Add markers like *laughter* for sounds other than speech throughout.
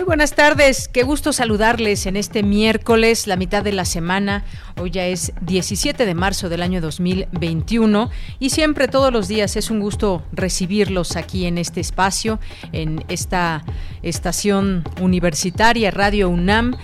Muy buenas tardes, qué gusto saludarles en este miércoles, la mitad de la semana. Hoy ya es 17 de marzo del año 2021 y siempre todos los días es un gusto recibirlos aquí en este espacio, en esta estación universitaria Radio UNAM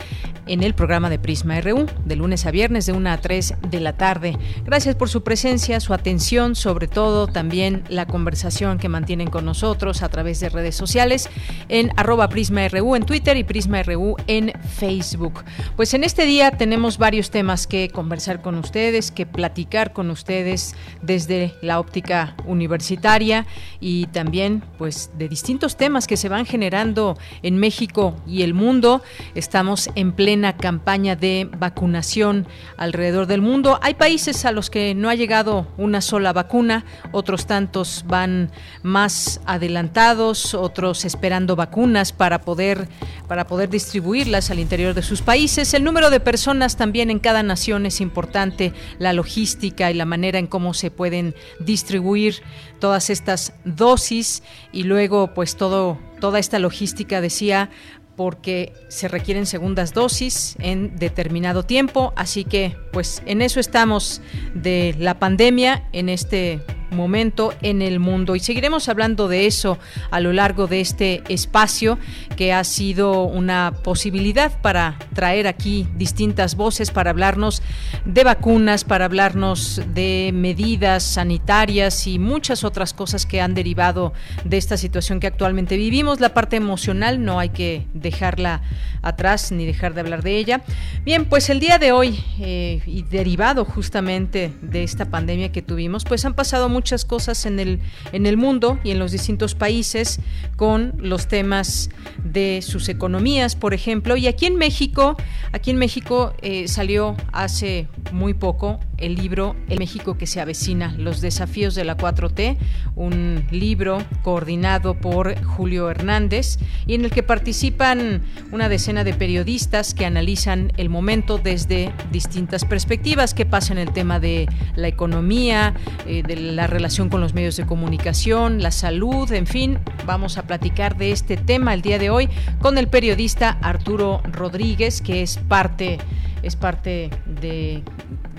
en el programa de Prisma RU, de lunes a viernes de 1 a 3 de la tarde. Gracias por su presencia, su atención, sobre todo también la conversación que mantienen con nosotros a través de redes sociales en arroba Prisma RU en Twitter y Prisma RU en Facebook. Pues en este día tenemos varios temas que conversar con ustedes, que platicar con ustedes desde la óptica universitaria y también pues de distintos temas que se van generando en México y el mundo. Estamos en pleno campaña de vacunación alrededor del mundo. Hay países a los que no ha llegado una sola vacuna, otros tantos van más adelantados, otros esperando vacunas para poder para poder distribuirlas al interior de sus países. El número de personas también en cada nación es importante, la logística y la manera en cómo se pueden distribuir todas estas dosis y luego pues todo toda esta logística decía porque se requieren segundas dosis en determinado tiempo, así que pues en eso estamos de la pandemia en este momento en el mundo y seguiremos hablando de eso a lo largo de este espacio que ha sido una posibilidad para traer aquí distintas voces para hablarnos de vacunas, para hablarnos de medidas sanitarias y muchas otras cosas que han derivado de esta situación que actualmente vivimos. La parte emocional no hay que dejarla atrás ni dejar de hablar de ella. Bien, pues el día de hoy eh, y derivado justamente de esta pandemia que tuvimos, pues han pasado muchas cosas en el, en el mundo y en los distintos países con los temas de sus economías, por ejemplo. Y aquí en México, aquí en México eh, salió hace muy poco el libro El México que se avecina, los desafíos de la 4T, un libro coordinado por Julio Hernández y en el que participan una decena de periodistas que analizan el momento desde distintas perspectivas, qué pasa en el tema de la economía, eh, de la relación con los medios de comunicación, la salud, en fin, vamos a platicar de este tema el día de hoy con el periodista Arturo Rodríguez, que es parte es parte de,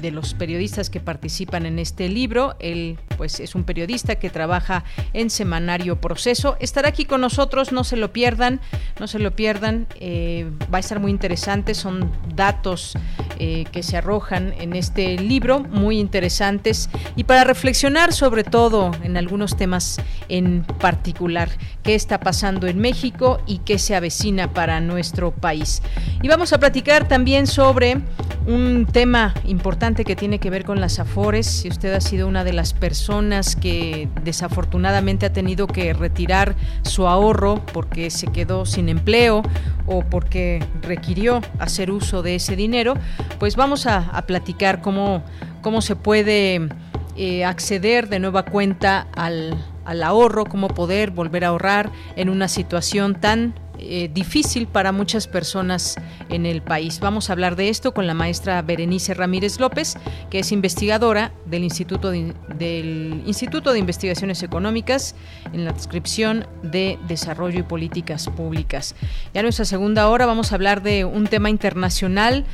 de, los periodistas que participan en este libro. Él, pues, es un periodista que trabaja en Semanario Proceso. Estará aquí con nosotros, no se lo pierdan, no se lo pierdan. Eh, va a estar muy interesante, son datos eh, que se arrojan en este libro, muy interesantes, y para reflexionar sobre todo en algunos temas en particular, qué está pasando en México y qué se avecina para nuestro país. Y vamos a platicar también sobre un tema importante que tiene que ver con las afores. Si usted ha sido una de las personas que desafortunadamente ha tenido que retirar su ahorro porque se quedó sin empleo o porque requirió hacer uso de ese dinero, pues vamos a, platicar cómo, cómo se puede eh, acceder de nueva cuenta al, al ahorro, cómo poder volver a ahorrar en una situación tan eh, difícil para muchas personas en el país. Vamos a hablar de esto con la maestra Berenice Ramírez López, que es investigadora del Instituto de, del Instituto de Investigaciones Económicas en la descripción de Desarrollo y Políticas Públicas. Ya en nuestra segunda hora vamos a hablar de un tema internacional.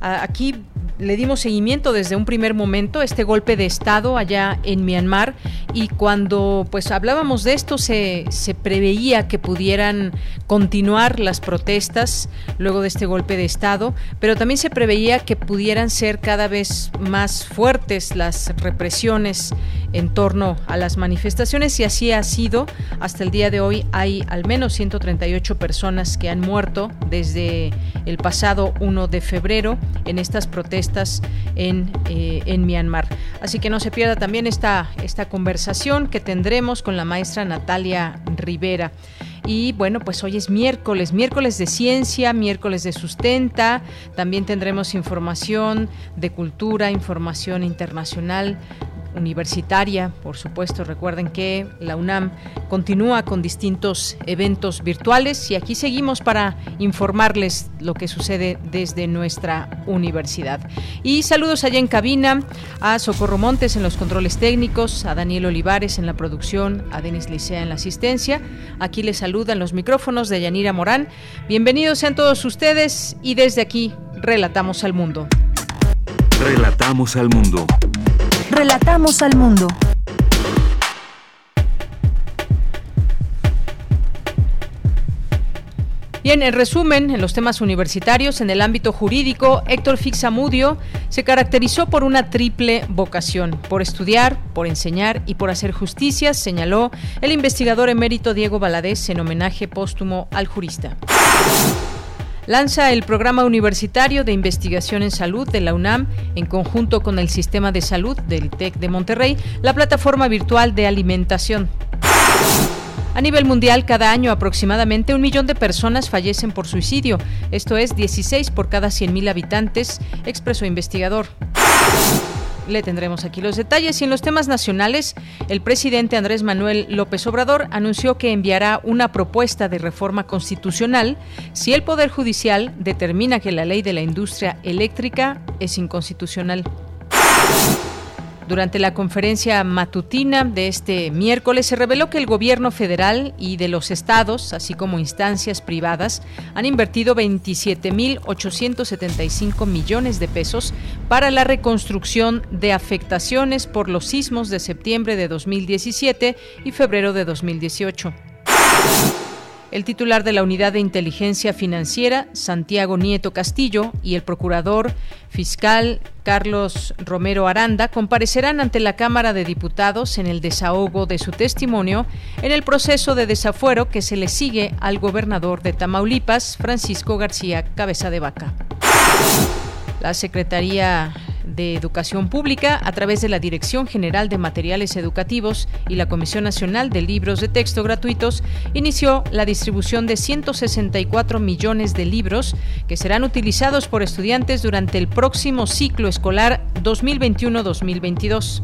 Aquí le dimos seguimiento desde un primer momento este golpe de Estado allá en Myanmar y cuando pues hablábamos de esto se, se preveía que pudieran continuar las protestas luego de este golpe de Estado, pero también se preveía que pudieran ser cada vez más fuertes las represiones en torno a las manifestaciones y así ha sido. Hasta el día de hoy hay al menos 138 personas que han muerto desde el pasado 1 de febrero en estas protestas en, eh, en Myanmar. Así que no se pierda también esta, esta conversación que tendremos con la maestra Natalia Rivera. Y bueno, pues hoy es miércoles, miércoles de ciencia, miércoles de sustenta. También tendremos información de cultura, información internacional universitaria, por supuesto. Recuerden que la UNAM continúa con distintos eventos virtuales y aquí seguimos para informarles lo que sucede desde nuestra universidad. Y saludos allá en cabina a Socorro Montes en los controles técnicos, a Daniel Olivares en la producción, a Denis Licea en la asistencia. Aquí les saludan los micrófonos de Yanira Morán. Bienvenidos sean todos ustedes y desde aquí relatamos al mundo. Relatamos al mundo. Relatamos al mundo. Bien, en resumen, en los temas universitarios, en el ámbito jurídico, Héctor Fixamudio se caracterizó por una triple vocación, por estudiar, por enseñar y por hacer justicia, señaló el investigador emérito Diego Valadez en homenaje póstumo al jurista lanza el Programa Universitario de Investigación en Salud de la UNAM en conjunto con el Sistema de Salud del TEC de Monterrey, la plataforma virtual de alimentación. A nivel mundial, cada año aproximadamente un millón de personas fallecen por suicidio, esto es 16 por cada 100.000 habitantes, expresó investigador. Le tendremos aquí los detalles. Y en los temas nacionales, el presidente Andrés Manuel López Obrador anunció que enviará una propuesta de reforma constitucional si el Poder Judicial determina que la ley de la industria eléctrica es inconstitucional. Durante la conferencia matutina de este miércoles se reveló que el gobierno federal y de los estados, así como instancias privadas, han invertido 27.875 millones de pesos para la reconstrucción de afectaciones por los sismos de septiembre de 2017 y febrero de 2018. El titular de la Unidad de Inteligencia Financiera, Santiago Nieto Castillo, y el procurador fiscal Carlos Romero Aranda comparecerán ante la Cámara de Diputados en el desahogo de su testimonio en el proceso de desafuero que se le sigue al gobernador de Tamaulipas, Francisco García Cabeza de Vaca. La Secretaría de Educación Pública, a través de la Dirección General de Materiales Educativos y la Comisión Nacional de Libros de Texto Gratuitos, inició la distribución de 164 millones de libros que serán utilizados por estudiantes durante el próximo ciclo escolar 2021-2022.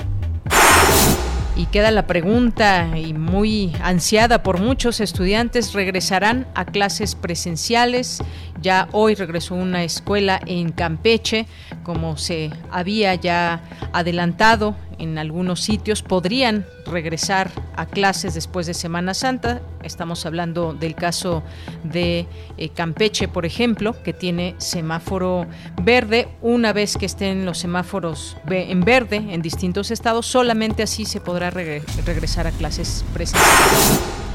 Y queda la pregunta, y muy ansiada por muchos estudiantes, ¿regresarán a clases presenciales? Ya hoy regresó una escuela en Campeche, como se había ya adelantado en algunos sitios, podrían regresar a clases después de Semana Santa. Estamos hablando del caso de eh, Campeche, por ejemplo, que tiene semáforo verde. Una vez que estén los semáforos en verde en distintos estados, solamente así se podrá regresar a clases presenciales.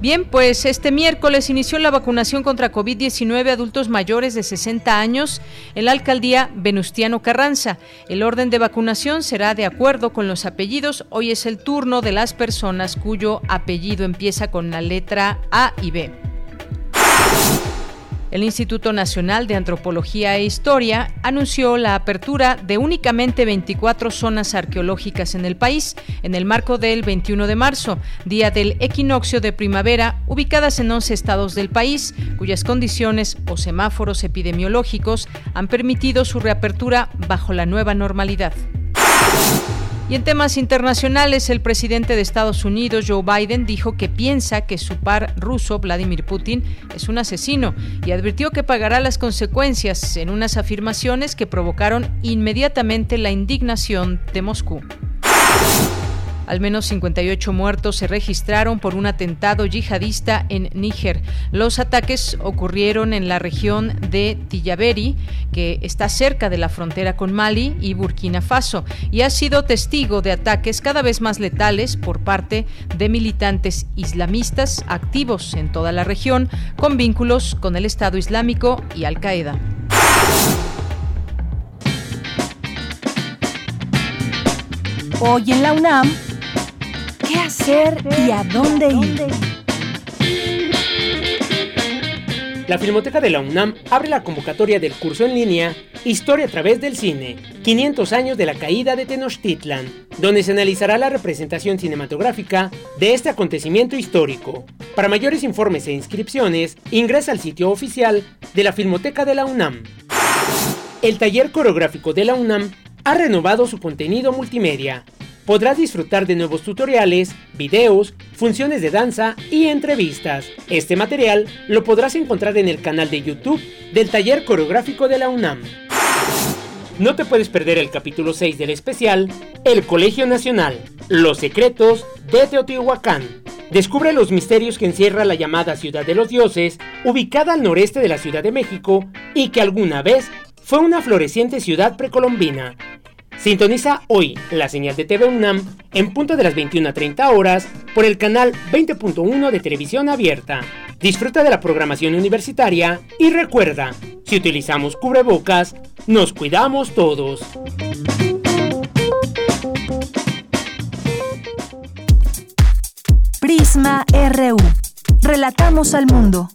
Bien, pues este miércoles inició la vacunación contra COVID-19 adultos mayores de 60 años en la alcaldía Venustiano Carranza. El orden de vacunación será de acuerdo con los apellidos. Hoy es el turno de las personas cuyo apellido empieza con la letra A y B. El Instituto Nacional de Antropología e Historia anunció la apertura de únicamente 24 zonas arqueológicas en el país en el marco del 21 de marzo, día del equinoccio de primavera, ubicadas en 11 estados del país, cuyas condiciones o semáforos epidemiológicos han permitido su reapertura bajo la nueva normalidad. Y en temas internacionales, el presidente de Estados Unidos, Joe Biden, dijo que piensa que su par ruso, Vladimir Putin, es un asesino y advirtió que pagará las consecuencias en unas afirmaciones que provocaron inmediatamente la indignación de Moscú. Al menos 58 muertos se registraron por un atentado yihadista en Níger. Los ataques ocurrieron en la región de Tillaberi, que está cerca de la frontera con Mali y Burkina Faso, y ha sido testigo de ataques cada vez más letales por parte de militantes islamistas activos en toda la región, con vínculos con el Estado Islámico y Al Qaeda. Hoy en la UNAM, ¿qué hacer y a dónde ir? La Filmoteca de la UNAM abre la convocatoria del curso en línea Historia a través del cine, 500 años de la caída de Tenochtitlan, donde se analizará la representación cinematográfica de este acontecimiento histórico. Para mayores informes e inscripciones, ingresa al sitio oficial de la Filmoteca de la UNAM. El taller coreográfico de la UNAM ha renovado su contenido multimedia. Podrás disfrutar de nuevos tutoriales, videos, funciones de danza y entrevistas. Este material lo podrás encontrar en el canal de YouTube del Taller Coreográfico de la UNAM. No te puedes perder el capítulo 6 del especial El Colegio Nacional, Los Secretos de Teotihuacán. Descubre los misterios que encierra la llamada Ciudad de los Dioses, ubicada al noreste de la Ciudad de México y que alguna vez fue una floreciente ciudad precolombina. Sintoniza hoy la señal de TV UNAM en punto de las 21.30 horas por el canal 20.1 de televisión abierta. Disfruta de la programación universitaria y recuerda, si utilizamos cubrebocas, nos cuidamos todos. Prisma RU. Relatamos al mundo.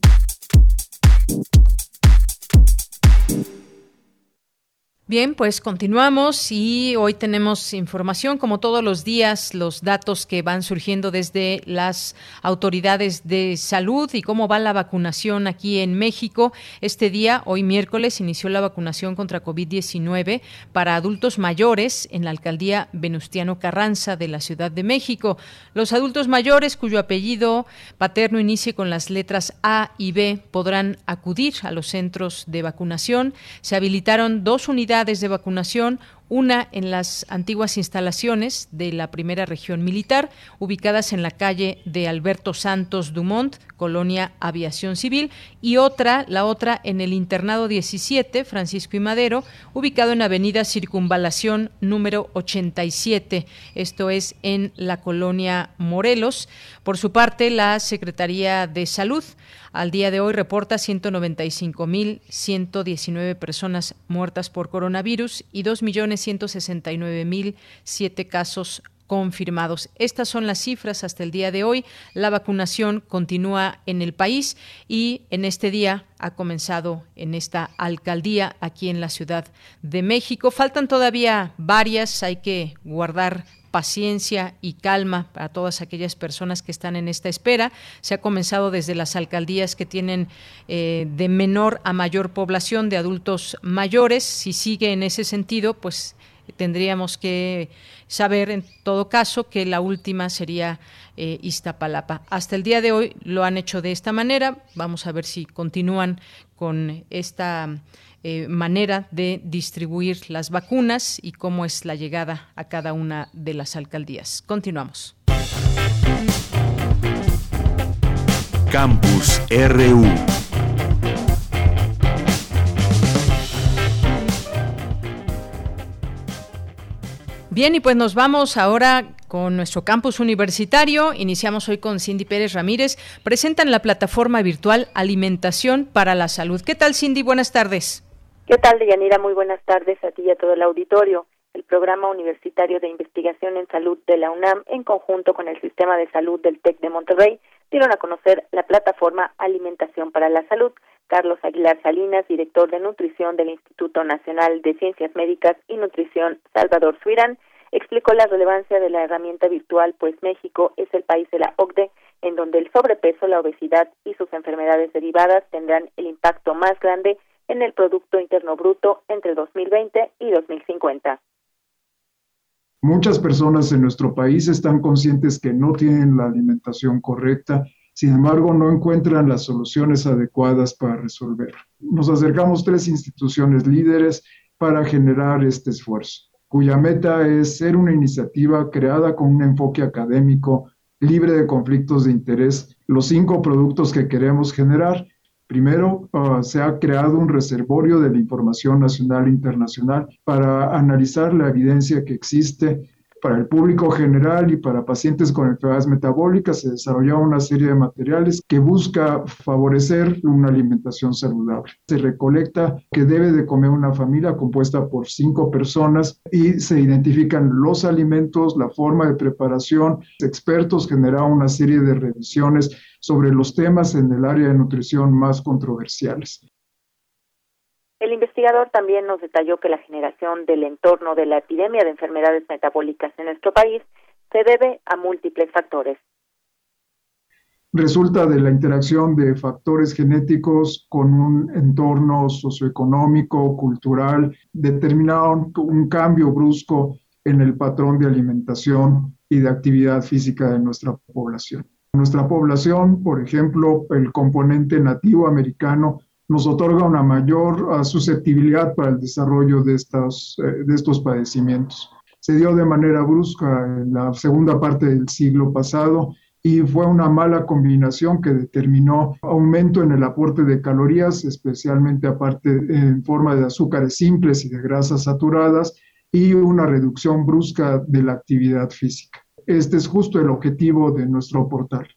Bien, pues continuamos y hoy tenemos información, como todos los días, los datos que van surgiendo desde las autoridades de salud y cómo va la vacunación aquí en México. Este día, hoy miércoles, inició la vacunación contra COVID-19 para adultos mayores en la alcaldía Venustiano Carranza de la Ciudad de México. Los adultos mayores cuyo apellido paterno inicie con las letras A y B podrán acudir a los centros de vacunación. Se habilitaron dos unidades de vacunación, una en las antiguas instalaciones de la primera región militar, ubicadas en la calle de Alberto Santos Dumont, colonia Aviación Civil, y otra, la otra en el internado 17, Francisco y Madero, ubicado en Avenida Circunvalación número 87, esto es en la colonia Morelos. Por su parte, la Secretaría de Salud al día de hoy reporta 195.119 personas muertas por coronavirus y 2.169.007 casos confirmados. Estas son las cifras hasta el día de hoy. La vacunación continúa en el país y en este día ha comenzado en esta alcaldía aquí en la Ciudad de México. Faltan todavía varias, hay que guardar paciencia y calma para todas aquellas personas que están en esta espera. Se ha comenzado desde las alcaldías que tienen eh, de menor a mayor población de adultos mayores. Si sigue en ese sentido, pues tendríamos que saber en todo caso que la última sería eh, Iztapalapa. Hasta el día de hoy lo han hecho de esta manera. Vamos a ver si continúan con esta eh, manera de distribuir las vacunas y cómo es la llegada a cada una de las alcaldías. Continuamos. Campus RU. Bien, y pues nos vamos ahora con nuestro campus universitario. Iniciamos hoy con Cindy Pérez Ramírez. Presentan la plataforma virtual Alimentación para la Salud. ¿Qué tal, Cindy? Buenas tardes. ¿Qué tal, Deyanira? Muy buenas tardes a ti y a todo el auditorio. El Programa Universitario de Investigación en Salud de la UNAM, en conjunto con el Sistema de Salud del TEC de Monterrey, dieron a conocer la plataforma Alimentación para la Salud. Carlos Aguilar Salinas, director de nutrición del Instituto Nacional de Ciencias Médicas y Nutrición Salvador Suirán, explicó la relevancia de la herramienta virtual, pues México es el país de la OCDE en donde el sobrepeso, la obesidad y sus enfermedades derivadas tendrán el impacto más grande en el Producto Interno Bruto entre 2020 y 2050. Muchas personas en nuestro país están conscientes que no tienen la alimentación correcta, sin embargo no encuentran las soluciones adecuadas para resolver. Nos acercamos tres instituciones líderes para generar este esfuerzo. cuya meta es ser una iniciativa creada con un enfoque académico libre de conflictos de interés. Los cinco productos que queremos generar Primero, ah, se ha creado un reservorio de la información nacional e internacional para analizar la evidencia que existe para el público general y para pacientes con enfermedades metabólicas se desarrolló una serie de materiales que busca favorecer una alimentación saludable. Se recolecta que debe de comer una familia compuesta por cinco personas y se identifican los alimentos, la forma de preparación. Expertos generaron una serie de revisiones sobre los temas en el área de nutrición más controversiales. El investigador también nos detalló que la generación del entorno de la epidemia de enfermedades metabólicas en nuestro país se debe a múltiples factores. Resulta de la interacción de factores genéticos con un entorno socioeconómico, cultural, determinaron un cambio brusco en el patrón de alimentación y de actividad física de nuestra población. Nuestra población, por ejemplo, el componente nativo americano nos otorga una mayor ah, susceptibilidad para el desarrollo de, estas, eh, de estos padecimientos. Se dio de manera brusca en la segunda parte del siglo pasado y fue una mala combinación que determinó aumento en el aporte de calorías, especialmente aparte en forma de azúcares simples y de grasas saturadas, y una reducción brusca de la actividad física. Este es justo el objetivo de nuestro portal,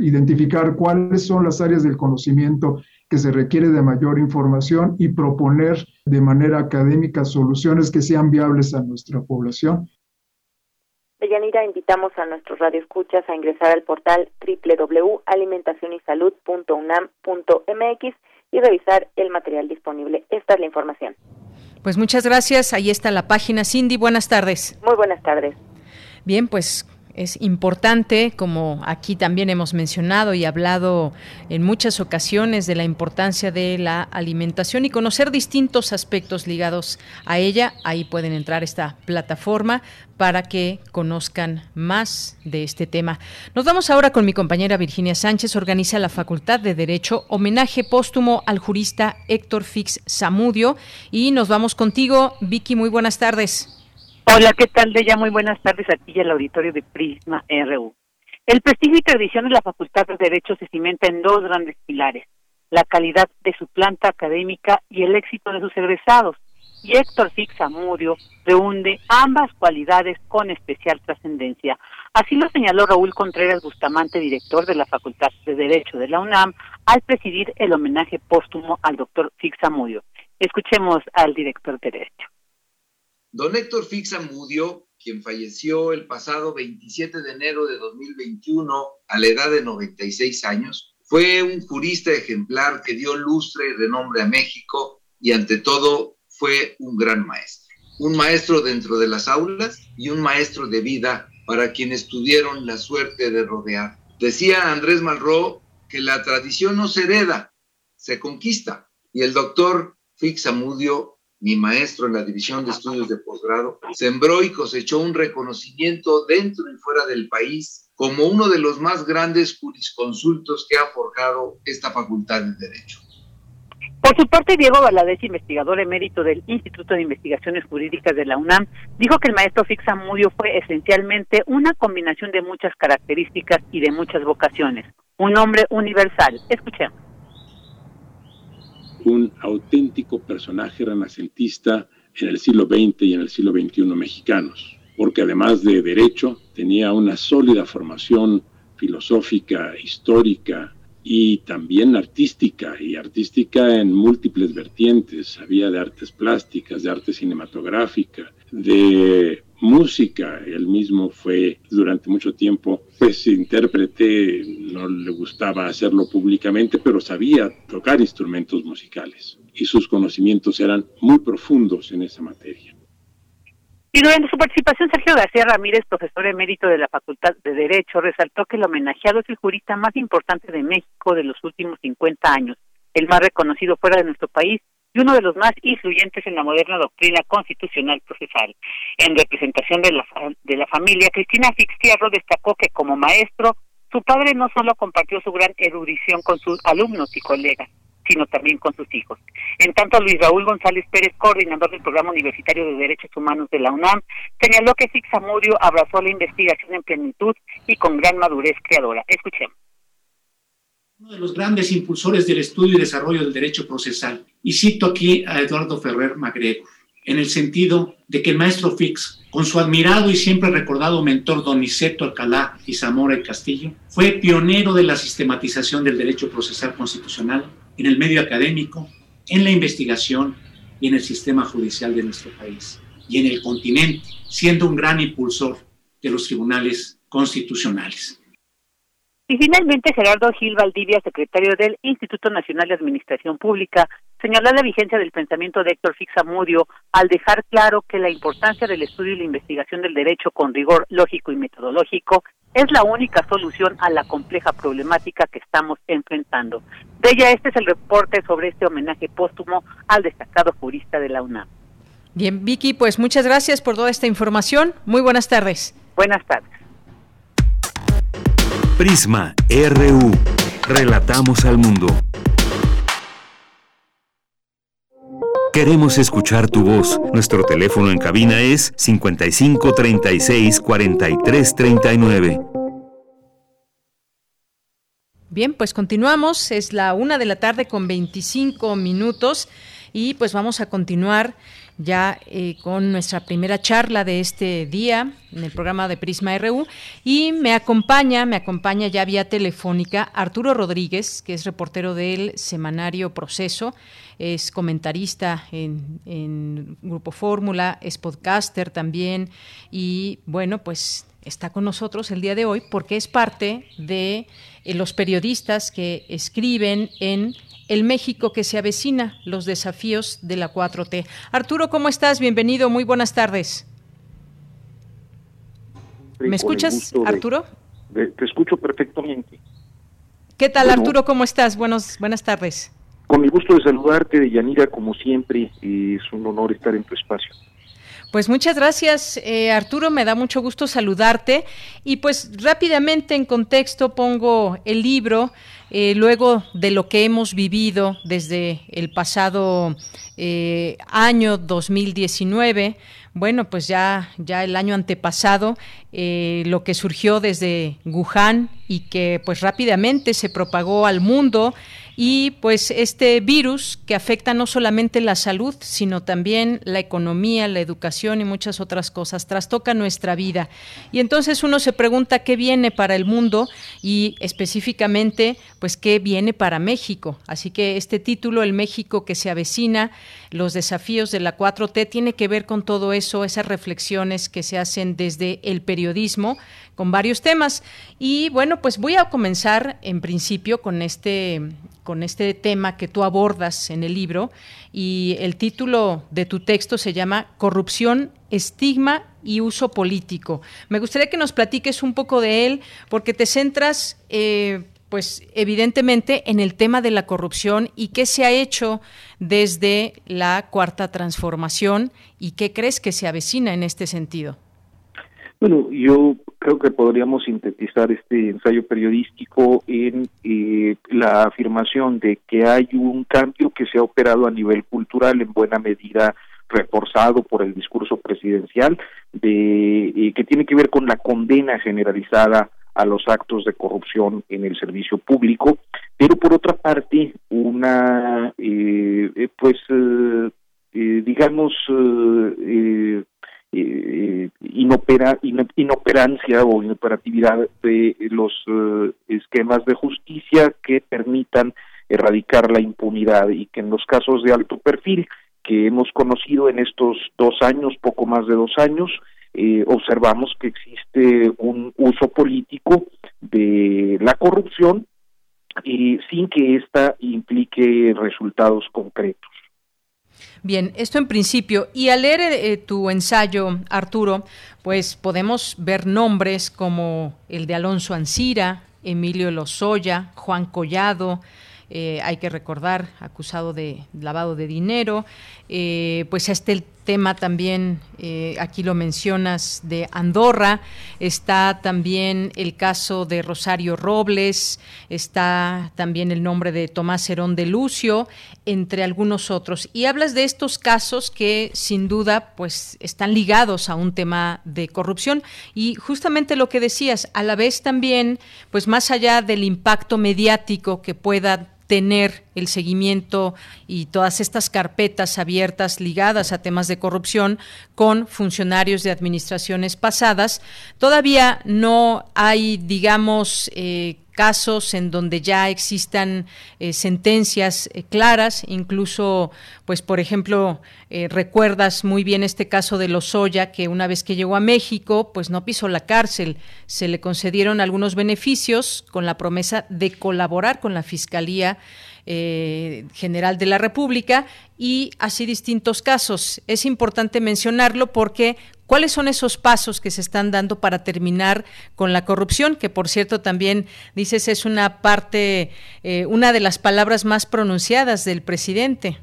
identificar cuáles son las áreas del conocimiento que se requiere de mayor información y proponer de manera académica soluciones que sean viables a nuestra población. Deyanira, invitamos a nuestros radioescuchas a ingresar al portal www.alimentacionysalud.unam.mx y revisar el material disponible. Esta es la información. Pues muchas gracias. Ahí está la página. Cindy, buenas tardes. Muy buenas tardes. Bien, pues es importante, como aquí también hemos mencionado y hablado en muchas ocasiones de la importancia de la alimentación y conocer distintos aspectos ligados a ella. Ahí pueden entrar esta plataforma para que conozcan más de este tema. Nos vamos ahora con mi compañera Virginia Sánchez. Organiza la Facultad de Derecho homenaje póstumo al jurista Héctor Fix Zamudio. Y nos vamos contigo, Vicky. Muy buenas tardes. Hola, ¿qué tal, Deya? Muy buenas tardes a ti y al auditorio de Prisma RU. El prestigio y tradición de la Facultad de Derecho se cimenta en dos grandes pilares, la calidad de su planta académica y el éxito de sus egresados. Y Héctor Fix Amudio reúne ambas cualidades con especial trascendencia. Así lo señaló Raúl Contreras Bustamante, director de la Facultad de Derecho de la UNAM, al presidir el homenaje póstumo al doctor Fix Amudio. Escuchemos al director de Derecho. Don Héctor Fixa Mudio, quien falleció el pasado 27 de enero de 2021 a la edad de 96 años, fue un jurista ejemplar que dio lustre y renombre a México y ante todo fue un gran maestro. Un maestro dentro de las aulas y un maestro de vida para quienes tuvieron la suerte de rodear. Decía Andrés Malraux que la tradición no se hereda, se conquista. Y el doctor Fixamudio mi maestro en la División de Estudios de Posgrado, sembró y cosechó un reconocimiento dentro y fuera del país como uno de los más grandes jurisconsultos que ha forjado esta Facultad de Derecho. Por su parte, Diego Valadez, investigador emérito del Instituto de Investigaciones Jurídicas de la UNAM, dijo que el maestro Fixa Mudio fue esencialmente una combinación de muchas características y de muchas vocaciones. Un hombre universal. Escuchemos un auténtico personaje renacentista en el siglo XX y en el siglo XXI mexicanos, porque además de derecho tenía una sólida formación filosófica, histórica y también artística, y artística en múltiples vertientes. Había de artes plásticas, de arte cinematográfica, de música. Él mismo fue durante mucho tiempo, pues intérprete, no le gustaba hacerlo públicamente, pero sabía tocar instrumentos musicales y sus conocimientos eran muy profundos en esa materia. Y durante su participación, Sergio García Ramírez, profesor emérito de la Facultad de Derecho, resaltó que el homenajeado es el jurista más importante de México de los últimos 50 años, el más reconocido fuera de nuestro país y uno de los más influyentes en la moderna doctrina constitucional procesal. En representación de la, de la familia, Cristina Fixtierro destacó que como maestro, su padre no solo compartió su gran erudición con sus alumnos y colegas, sino también con sus hijos. En tanto, Luis Raúl González Pérez, coordinador del Programa Universitario de Derechos Humanos de la UNAM, señaló que Fixamurio abrazó la investigación en plenitud y con gran madurez creadora. Escuchemos uno de los grandes impulsores del estudio y desarrollo del derecho procesal. Y cito aquí a Eduardo Ferrer Magregor, en el sentido de que el maestro Fix, con su admirado y siempre recordado mentor Donizeto Alcalá y Zamora y Castillo, fue pionero de la sistematización del derecho procesal constitucional en el medio académico, en la investigación y en el sistema judicial de nuestro país y en el continente, siendo un gran impulsor de los tribunales constitucionales. Y finalmente, Gerardo Gil Valdivia, secretario del Instituto Nacional de Administración Pública, señaló la vigencia del pensamiento de Héctor Fixamudio al dejar claro que la importancia del estudio y la investigación del derecho con rigor lógico y metodológico es la única solución a la compleja problemática que estamos enfrentando. De ella, este es el reporte sobre este homenaje póstumo al destacado jurista de la UNAM. Bien, Vicky, pues muchas gracias por toda esta información. Muy buenas tardes. Buenas tardes. Prisma RU. Relatamos al mundo. Queremos escuchar tu voz. Nuestro teléfono en cabina es 55 36 43 39. Bien, pues continuamos. Es la una de la tarde con 25 minutos y pues vamos a continuar ya eh, con nuestra primera charla de este día en el programa de Prisma RU y me acompaña, me acompaña ya vía telefónica Arturo Rodríguez, que es reportero del semanario Proceso, es comentarista en, Grupo Fórmula, es podcaster también. Y bueno, pues está con nosotros el día de hoy porque es parte de eh, los periodistas que escriben en el México que se avecina, los desafíos de la 4T. Arturo, ¿cómo estás? Bienvenido, muy buenas tardes. ¿Me escuchas, Arturo? te escucho perfectamente. ¿Qué tal, Arturo? ¿Cómo estás? Buenos, buenas tardes. Con el gusto de saludarte, Yanira, como siempre, es un honor estar en tu espacio. Pues muchas gracias, eh, Arturo. Me da mucho gusto saludarte. Y pues rápidamente en contexto pongo el libro, eh, luego de lo que hemos vivido desde el pasado eh, año 2019 bueno, pues ya, ya el año antepasado, lo que surgió desde Wuhan y que pues rápidamente se propagó al mundo y pues este virus que afecta no solamente la salud, sino también la economía, la educación y muchas otras cosas, trastoca nuestra vida. Y entonces uno se pregunta qué viene para el mundo y específicamente pues qué viene para México. Así que este título, El México que se avecina, los desafíos de la 4T, tiene que ver con todo eso, esas reflexiones que se hacen desde el periodismo con varios temas. Y bueno, pues voy a comenzar en principio con este, con este tema que tú abordas en el libro y el título de tu texto se llama Corrupción, estigma y uso político. Me gustaría que nos platiques un poco de él porque te centras... Eh, pues evidentemente en el tema de la corrupción y qué se ha hecho desde la cuarta transformación y qué crees que se avecina en este sentido. Bueno, yo creo que podríamos sintetizar este ensayo periodístico en eh, la afirmación de que hay un cambio que se ha operado a nivel cultural en buena medida reforzado por el discurso presidencial de eh, que tiene que ver con la condena generalizada a los actos de corrupción en el servicio público, pero por otra parte una eh, pues digamos eh, inopera, inoperancia o inoperatividad de los eh, esquemas de justicia que permitan erradicar la impunidad y que en los casos de alto perfil que hemos conocido en estos dos años, poco más de dos años, eh, observamos que existe un uso político de la corrupción y sin que ésta implique resultados concretos. Bien, esto en principio. Y al leer eh, tu ensayo, Arturo, pues podemos ver nombres como el de Alonso Ancira, Emilio Lozoya, Juan Collado, eh, hay que recordar, acusado de lavado de dinero, eh, pues este tema también, eh, aquí lo mencionas, de Andorra, está también el caso de Rosario Robles, está también el nombre de Tomás Herón de Lucio, entre algunos otros. Y hablas de estos casos que sin duda pues están ligados a un tema de corrupción y justamente lo que decías, a la vez también, pues más allá del impacto mediático que pueda tener el seguimiento y todas estas carpetas abiertas ligadas a temas de corrupción con funcionarios de administraciones pasadas. Todavía no hay, digamos, eh, casos en donde ya existan eh, sentencias eh, claras, incluso, pues, por ejemplo, recuerdas muy bien este caso de Lozoya, que una vez que llegó a México, pues no pisó la cárcel, se le concedieron algunos beneficios con la promesa de colaborar con la Fiscalía eh, General de la República y así distintos casos. Es importante mencionarlo porque ¿cuáles son esos pasos que se están dando para terminar con la corrupción? Que por cierto también dices es una parte, eh, una de las palabras más pronunciadas del presidente.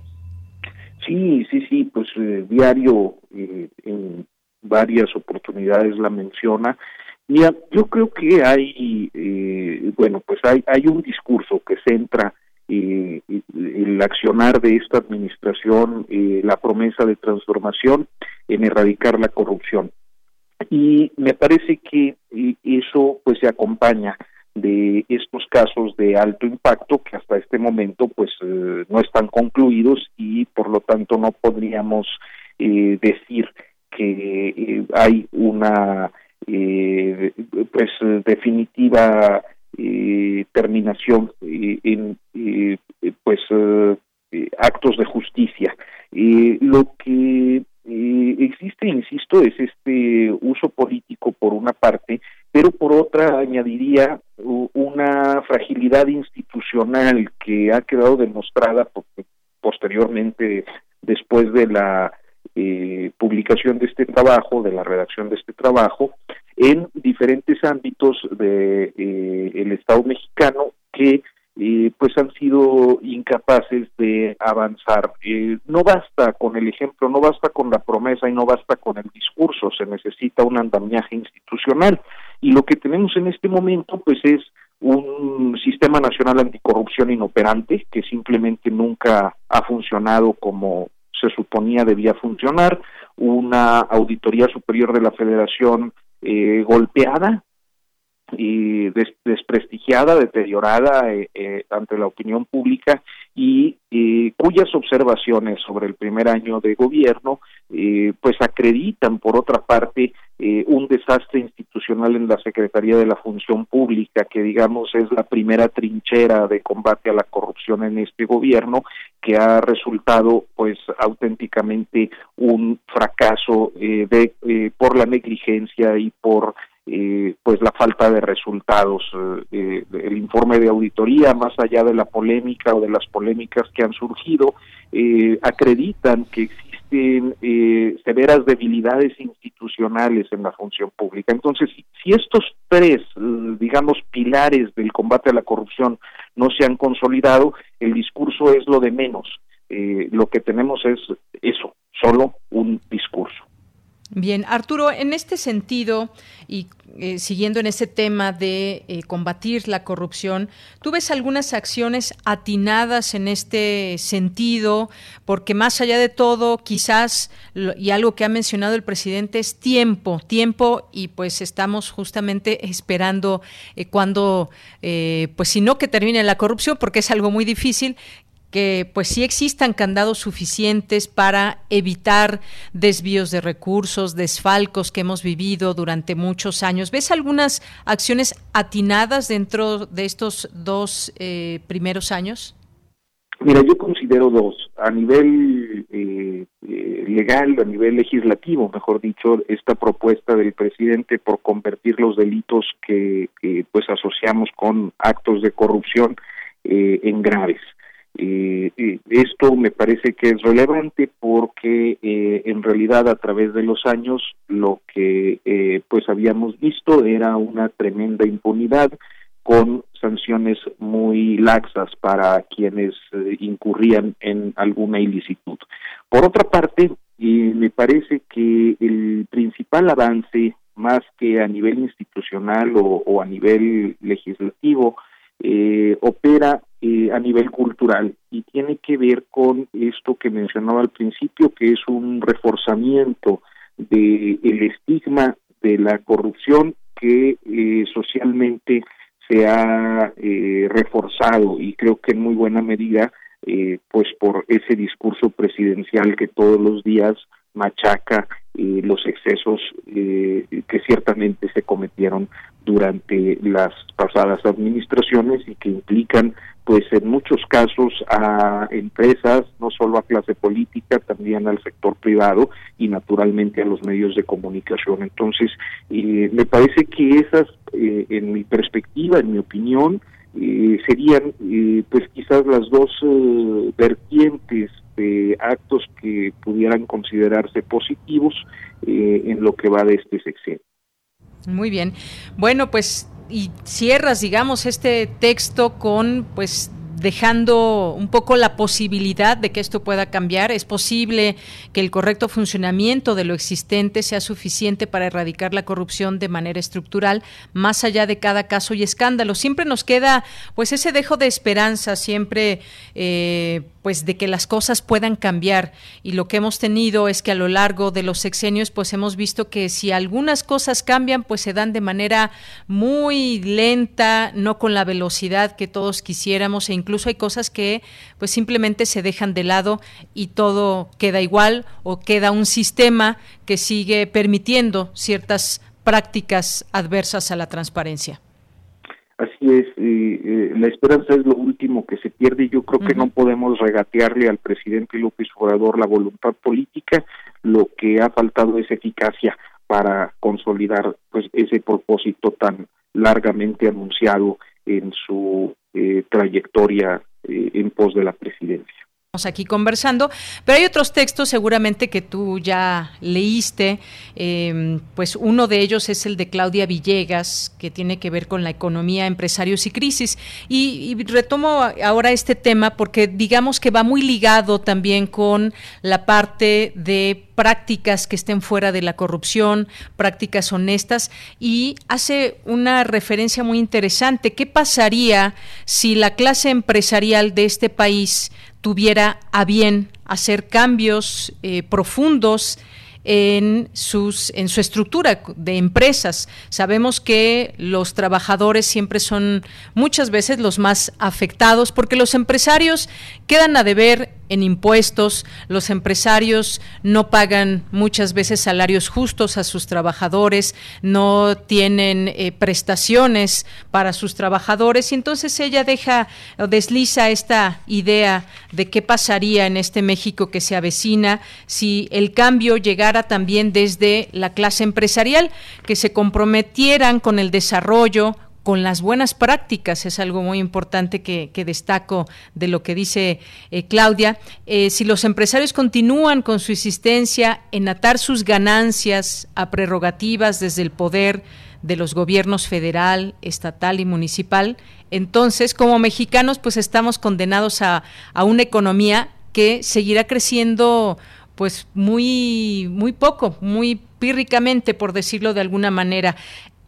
Sí, sí, sí, pues eh, diario en varias oportunidades la menciona. Mira, yo creo que hay, bueno, pues hay, hay un discurso que centra el accionar de esta administración, eh, la promesa de transformación en erradicar la corrupción. Y me parece que eh, eso pues se acompaña de estos casos de alto impacto que hasta este momento pues eh, no están concluidos y por lo tanto no podríamos decir que hay una pues definitiva eh, terminación eh, en eh, pues actos de justicia. lo que existe, insisto, es este uso político por una parte, pero por otra añadiría una fragilidad institucional que ha quedado demostrada posteriormente después de la publicación de este trabajo, de la redacción de este trabajo, en diferentes ámbitos de eh, Estado mexicano que eh, pues han sido incapaces de avanzar. Eh, no basta con el ejemplo, no basta con la promesa y no basta con el discurso, se necesita un andamiaje institucional. Y lo que tenemos en este momento pues es un sistema nacional anticorrupción inoperante que simplemente nunca ha funcionado como se suponía debía funcionar, una auditoría superior de la Federación eh, golpeada y desprestigiada, deteriorada eh, eh, ante la opinión pública y cuyas observaciones sobre el primer año de gobierno pues acreditan por otra parte un desastre institucional en la Secretaría de la Función Pública que digamos es la primera trinchera de combate a la corrupción en este gobierno que ha resultado pues auténticamente un fracaso por la negligencia y por eh, pues la falta de resultados. Eh, el informe de auditoría, más allá de la polémica o de las polémicas que han surgido, eh, acreditan que existen severas debilidades institucionales en la función pública. Entonces, si estos tres, digamos, pilares del combate a la corrupción no se han consolidado, el discurso es lo de menos. lo que tenemos es eso, solo un discurso. Bien, Arturo, en este sentido y eh, siguiendo en ese tema de eh, combatir la corrupción, ¿tú ves algunas acciones atinadas en este sentido? Porque más allá de todo, quizás, y algo que ha mencionado el presidente, es tiempo, tiempo, y pues estamos justamente esperando eh, cuando, pues si no que termine la corrupción, porque es algo muy difícil, que pues sí existan candados suficientes para evitar desvíos de recursos, desfalcos que hemos vivido durante muchos años. ¿Ves algunas acciones atinadas dentro de estos dos eh, primeros años? Mira, yo considero dos. A nivel eh, eh, legal, a nivel legislativo, mejor dicho, esta propuesta del presidente por convertir los delitos que, pues asociamos con actos de corrupción en graves. Eh, esto me parece que es relevante porque eh, en realidad a través de los años lo que eh, pues habíamos visto era una tremenda impunidad con sanciones muy laxas para quienes eh, incurrían en alguna ilicitud. Por otra parte, me parece que el principal avance, más que a nivel institucional o, a nivel legislativo, eh, opera a nivel cultural y tiene que ver con esto que mencionaba al principio, que es un reforzamiento del el estigma de la corrupción que eh, socialmente se ha eh, reforzado y creo que en muy buena medida eh, pues por ese discurso presidencial que todos los días machaca eh, los excesos eh, que ciertamente se cometieron durante las pasadas administraciones y que implican pues en muchos casos a empresas, no solo a clase política, también al sector privado y naturalmente a los medios de comunicación. Entonces, eh, me parece que esas, eh, en mi perspectiva, en mi opinión, eh, serían pues quizás las dos vertientes de actos que pudieran considerarse positivos en lo que va de este sexenio. Muy bien. Bueno, pues y cierras, digamos, este texto con pues dejando un poco la posibilidad de que esto pueda cambiar. Es posible que el correcto funcionamiento de lo existente sea suficiente para erradicar la corrupción de manera estructural, más allá de cada caso y escándalo. Siempre nos queda, pues, ese dejo de esperanza, siempre, eh, pues, de que las cosas puedan cambiar. Y lo que hemos tenido es que a lo largo de los sexenios, pues, hemos visto que si algunas cosas cambian, pues, se dan de manera muy lenta, no con la velocidad que todos quisiéramos e incluso hay cosas que pues simplemente se dejan de lado y todo queda igual o queda un sistema que sigue permitiendo ciertas prácticas adversas a la transparencia. Así es, eh, la esperanza es lo último que se pierde y yo creo que no podemos regatearle al presidente López Obrador la voluntad política, lo que ha faltado es eficacia para consolidar pues ese propósito tan largamente anunciado en su eh, trayectoria eh, en pos de la presidencia aquí conversando, pero hay otros textos seguramente que tú ya leíste, em, pues uno de ellos es el de Claudia Villegas, que tiene que ver con la economía, empresarios y crisis. Y, retomo ahora este tema porque digamos que va muy ligado también con la parte de prácticas que estén fuera de la corrupción, prácticas honestas, y hace una referencia muy interesante. ¿Qué pasaría si la clase empresarial de este país tuviera a bien hacer cambios eh, profundos en, sus, en su estructura de empresas. Sabemos que los trabajadores siempre son muchas veces los más afectados porque los empresarios quedan a deber en impuestos, los empresarios no pagan muchas veces salarios justos a sus trabajadores, no tienen eh, prestaciones para sus trabajadores y entonces ella deja o desliza esta idea de qué pasaría en este México que se avecina si el cambio llegara también desde la clase empresarial, que se comprometieran con el desarrollo, con las buenas prácticas, es algo muy importante que, destaco de lo que dice eh, Claudia. Eh, si los empresarios continúan con su insistencia en atar sus ganancias a prerrogativas desde el poder de los gobiernos federal, estatal y municipal, entonces como mexicanos pues estamos condenados a, a una economía que seguirá creciendo pues muy muy poco, muy pírricamente por decirlo de alguna manera.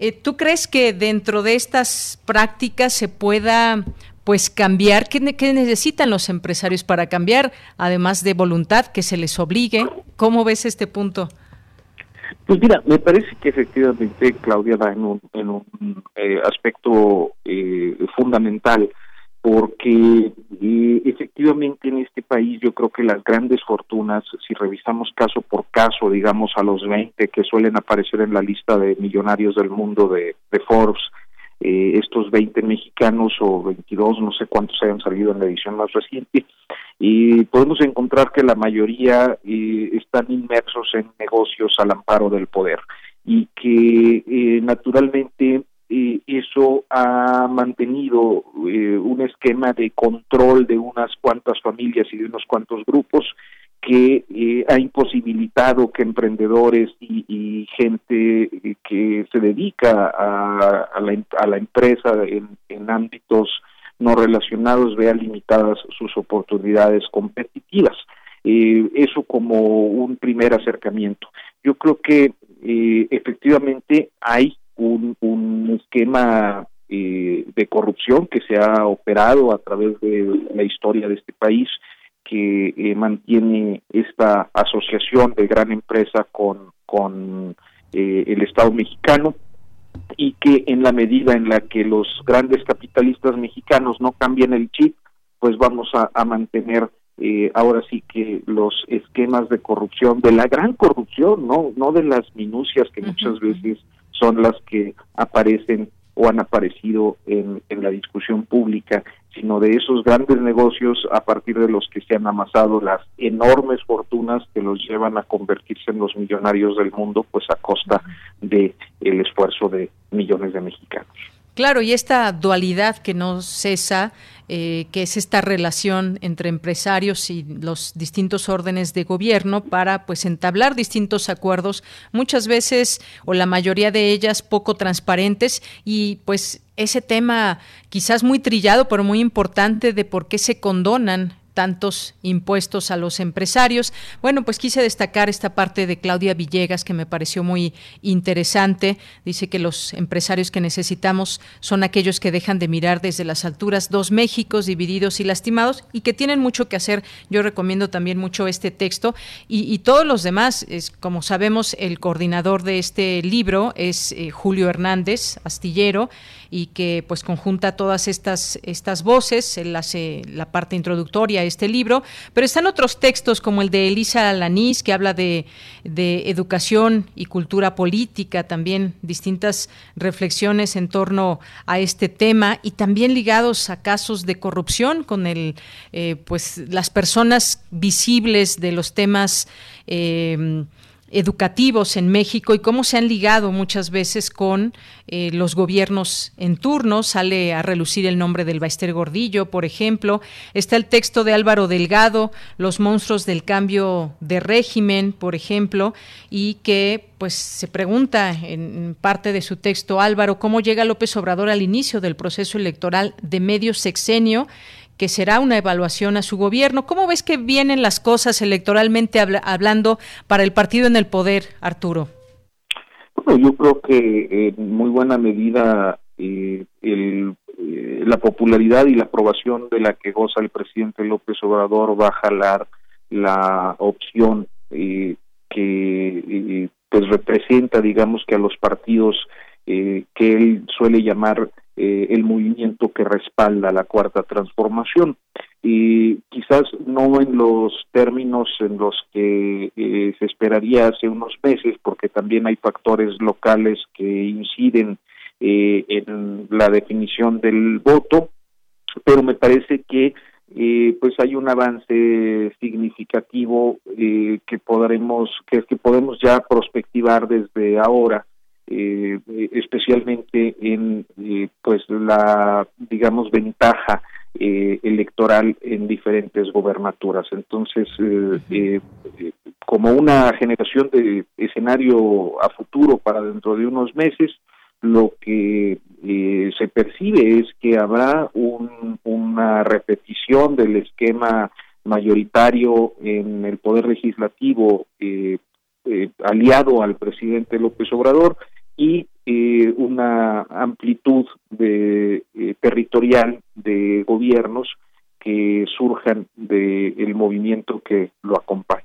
Eh, ¿Tú crees que dentro de estas prácticas se pueda pues cambiar? ¿Qué, necesitan los empresarios para cambiar? Además de voluntad, que se les obligue. ¿Cómo ves este punto? Pues mira, me parece que efectivamente Claudia da en un, eh, aspecto eh, fundamental porque eh, efectivamente en este país yo creo que las grandes fortunas, si revisamos caso por caso, digamos a los 20 que suelen aparecer en la lista de millonarios del mundo de, Forbes, eh, estos 20 mexicanos o 22, no sé cuántos hayan salido en la edición más reciente, y podemos encontrar que la mayoría eh, están inmersos en negocios al amparo del poder y que naturalmente eso ha mantenido eh, un esquema de control de unas cuantas familias y de unos cuantos grupos que eh, ha imposibilitado que emprendedores y, gente eh, que se dedica a, la, a la, empresa en, ámbitos no relacionados vea limitadas sus oportunidades competitivas. Eso como un primer acercamiento. Yo creo que efectivamente hay un, un esquema de corrupción que se ha operado a través de la historia de este país que eh, mantiene esta asociación de gran empresa con, con eh, el Estado mexicano y que en la medida en la que los grandes capitalistas mexicanos no cambien el chip, pues vamos a, mantener eh, ahora sí que los esquemas de corrupción, de la gran corrupción, no, no de las minucias que muchas veces son las que aparecen o han aparecido en, en la discusión pública sino de esos grandes negocios a partir de los que se han amasado las enormes fortunas que los llevan a convertirse en los millonarios del mundo, pues a costa de el esfuerzo de millones de mexicanos. Claro, y esta dualidad que no cesa, eh, que es esta relación entre empresarios y los distintos órdenes de gobierno para pues entablar distintos acuerdos, muchas veces o la mayoría de ellas poco transparentes y pues ese tema quizás muy trillado pero muy importante de por qué se condonan tantos impuestos a los empresarios. Bueno, pues quise destacar esta parte de Claudia Villegas que me pareció muy interesante. Dice que los empresarios que necesitamos son aquellos que dejan de mirar desde las alturas dos Méxicos divididos y lastimados y que tienen mucho que hacer. Yo recomiendo también mucho este texto y, todos los demás. Es, como sabemos, el coordinador de este libro es eh, Julio Hernández, astillero y que pues conjunta todas estas, estas voces, él hace la parte introductoria a este libro, pero están otros textos como el de Elisa Lanís, que habla de, de educación y cultura política, también distintas reflexiones en torno a este tema y también ligados a casos de corrupción con el, eh, pues las personas visibles de los temas eh, educativos en México y cómo se han ligado muchas veces con eh, los gobiernos en turno. Sale a relucir el nombre del Baester Gordillo, por ejemplo. Está el texto de Álvaro Delgado, Los monstruos del cambio de régimen, por ejemplo, y que pues se pregunta en parte de su texto Álvaro cómo llega López Obrador al inicio del proceso electoral de medio sexenio que será una evaluación a su gobierno. ¿Cómo ves que vienen las cosas electoralmente hablando para el partido en el poder, Arturo? Bueno, yo creo que en muy buena medida eh, el, eh, la popularidad y la aprobación de la que goza el presidente López Obrador va a jalar la opción eh, que pues representa, digamos que a los partidos que él suele llamar eh, el movimiento que respalda la cuarta transformación. Y quizás no en los términos en los que eh, se esperaría hace unos meses porque también hay factores locales que inciden eh, en la definición del voto pero me parece que pues hay un avance significativo que podremos que podemos ya prospectivar desde ahora eh, especialmente en eh, pues la digamos ventaja eh, electoral en diferentes gobernaturas. Entonces eh, como una generación de escenario a futuro para dentro de unos meses lo que se percibe es que habrá un, una repetición del esquema mayoritario en el poder legislativo aliado al presidente López Obrador y eh, una amplitud de, eh, territorial de gobiernos que surjan del movimiento que lo acompaña.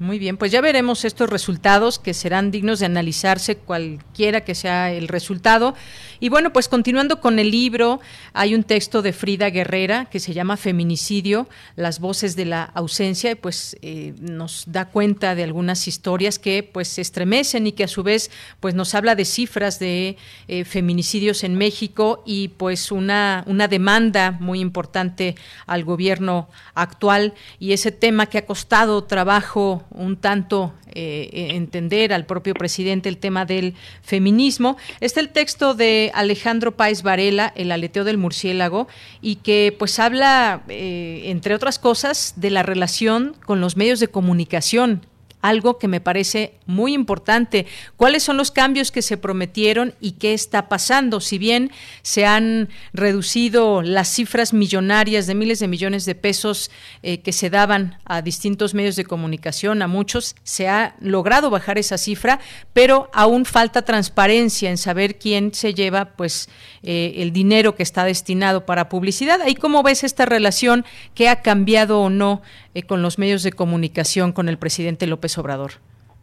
Muy bien, pues ya veremos estos resultados que serán dignos de analizarse cualquiera que sea el resultado. Y bueno, pues continuando con el libro, hay un texto de Frida Guerrera que se llama Feminicidio, las voces de la ausencia, y pues eh, nos da cuenta de algunas historias que pues se estremecen y que a su vez pues nos habla de cifras de eh, feminicidios en México y pues una, una demanda muy importante al gobierno actual y ese tema que ha costado trabajo un tanto eh, entender al propio presidente el tema del feminismo. Está el texto de Alejandro Páez Varela, El aleteo del murciélago, y que pues habla, eh, entre otras cosas, de la relación con los medios de comunicación algo que me parece muy importante. ¿Cuáles son los cambios que se prometieron y qué está pasando? Si bien se han reducido las cifras millonarias de miles de millones de pesos eh, que se daban a distintos medios de comunicación, a muchos, se ha logrado bajar esa cifra, pero aún falta transparencia en saber quién se lleva pues eh, el dinero que está destinado para publicidad. Ahí cómo ves esta relación, qué ha cambiado o no eh, con los medios de comunicación con el presidente López Obrador?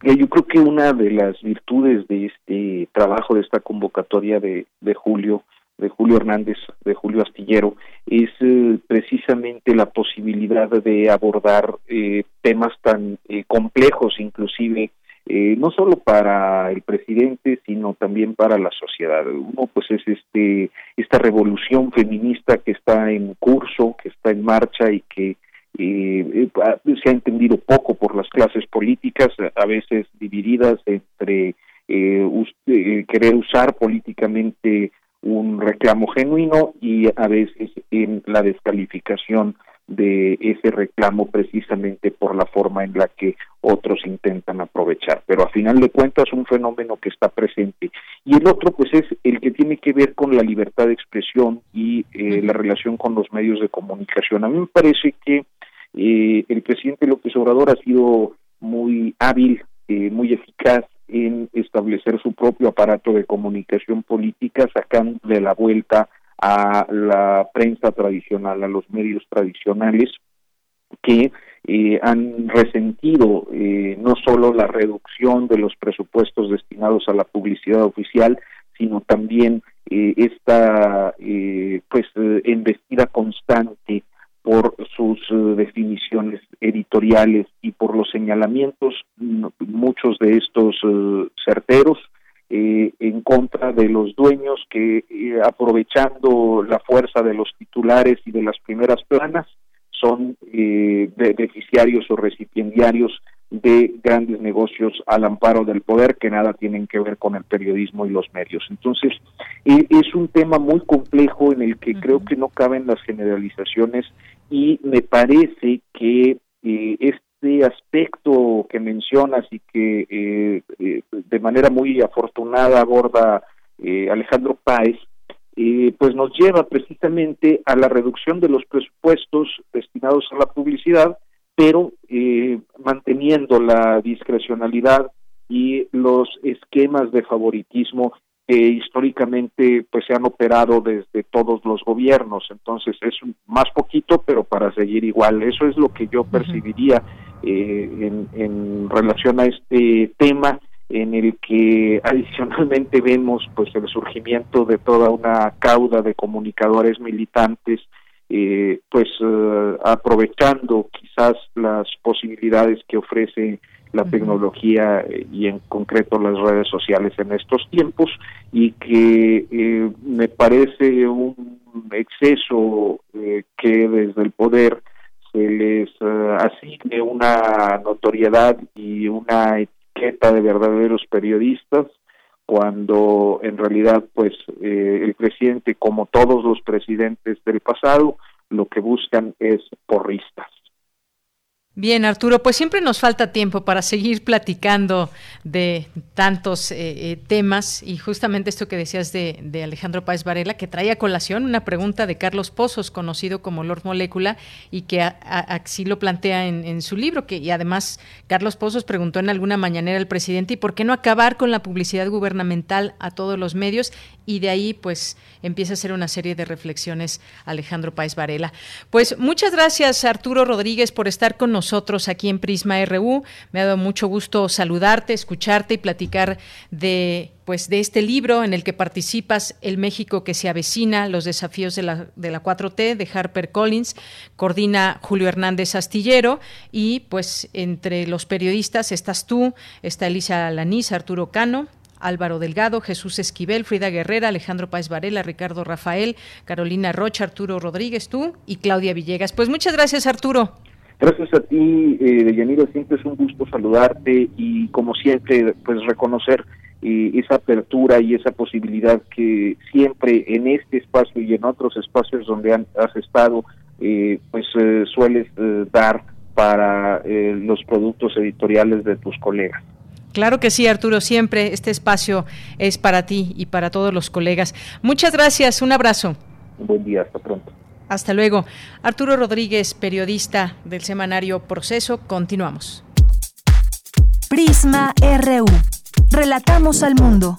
Yo creo que una de las virtudes de este trabajo, de esta convocatoria de, Julio, de Julio Hernández, de Julio Astillero, es eh, precisamente la posibilidad de abordar eh, temas tan complejos, inclusive no solo para el presidente, sino también para la sociedad. Uno, pues, es este esta revolución feminista que está en curso, que está en marcha y que eh, se ha entendido poco por las clases políticas, a veces divididas entre eh, eh, querer usar políticamente un reclamo genuino y a veces en la descalificación de ese reclamo precisamente por la forma en la que otros intentan aprovechar. Pero a final de cuentas un fenómeno que está presente. Y el otro pues es el que tiene que ver con la libertad de expresión y la relación con los medios de comunicación. A mí me parece que eh, el presidente López Obrador ha sido muy hábil, eh, muy eficaz en establecer su propio aparato de comunicación política, sacando de la vuelta a la prensa tradicional, a los medios tradicionales, que eh, han resentido no solo la reducción de los presupuestos destinados a la publicidad oficial, sino también esta pues embestida constante por sus eh, definiciones editoriales y por los señalamientos, muchos de estos eh, certeros, eh, en contra de los dueños que, aprovechando la fuerza de los titulares y de las primeras planas, son beneficiarios o recipiendarios de grandes negocios al amparo del poder que nada tienen que ver con el periodismo y los medios. Entonces, es un tema muy complejo en el que creo que no caben las generalizaciones y me parece que eh, este aspecto que mencionas y que eh, eh, de manera muy afortunada aborda Alejandro Páez, pues nos lleva precisamente a la reducción de los presupuestos destinados a la publicidad, pero manteniendo la discrecionalidad y los esquemas de favoritismo que históricamente pues se han operado desde todos los gobiernos. Entonces es más poquito pero para seguir igual. Eso es lo que yo percibiría eh, en, relación a este tema en el que adicionalmente vemos pues el surgimiento de toda una cauda de comunicadores militantes eh, pues eh, aprovechando quizás las posibilidades que ofrece la tecnología eh, y en concreto las redes sociales en estos tiempos y que eh, me parece un exceso eh, que desde el poder se les asigne una notoriedad y una etiqueta de verdaderos periodistas cuando en realidad pues el presidente como todos los presidentes del pasado lo que buscan es porristas Bien, Arturo, pues siempre nos falta tiempo para seguir platicando de tantos eh, eh, temas y justamente esto que decías de, Alejandro Páez Varela, que trae a colación una pregunta de Carlos Pozos, conocido como Lord Molécula, y que así lo plantea en, su libro, que y además Carlos Pozos preguntó en alguna mañanera al presidente, ¿y por qué no acabar con la publicidad gubernamental a todos los medios? Y de ahí pues empieza a hacer una serie de reflexiones Alejandro Páez Varela. Pues muchas gracias Arturo Rodríguez por estar con nosotros nosotros aquí en Prisma RU. Me ha dado mucho gusto saludarte, escucharte y platicar de pues de este libro en el que participas El México que se avecina, los desafíos de la, de la 4T de Harper Collins, coordina Julio Hernández Astillero y pues entre los periodistas estás tú, está Elisa Lanís, Arturo Cano, Álvaro Delgado, Jesús Esquivel, Frida Guerrera, Alejandro Páez Varela, Ricardo Rafael, Carolina Rocha, Arturo Rodríguez, tú y Claudia Villegas. Pues muchas gracias, Arturo. Gracias a ti, eh, siempre es un gusto saludarte y como siempre, pues reconocer eh, esa apertura y esa posibilidad que siempre en este espacio y en otros espacios donde has estado, eh, pues eh, sueles dar para los productos editoriales de tus colegas. Claro que sí, Arturo, siempre este espacio es para ti y para todos los colegas. Muchas gracias, un abrazo. Un buen día, hasta pronto. Hasta luego. Arturo Rodríguez, periodista del semanario Proceso, continuamos. Prisma RU. Relatamos al mundo.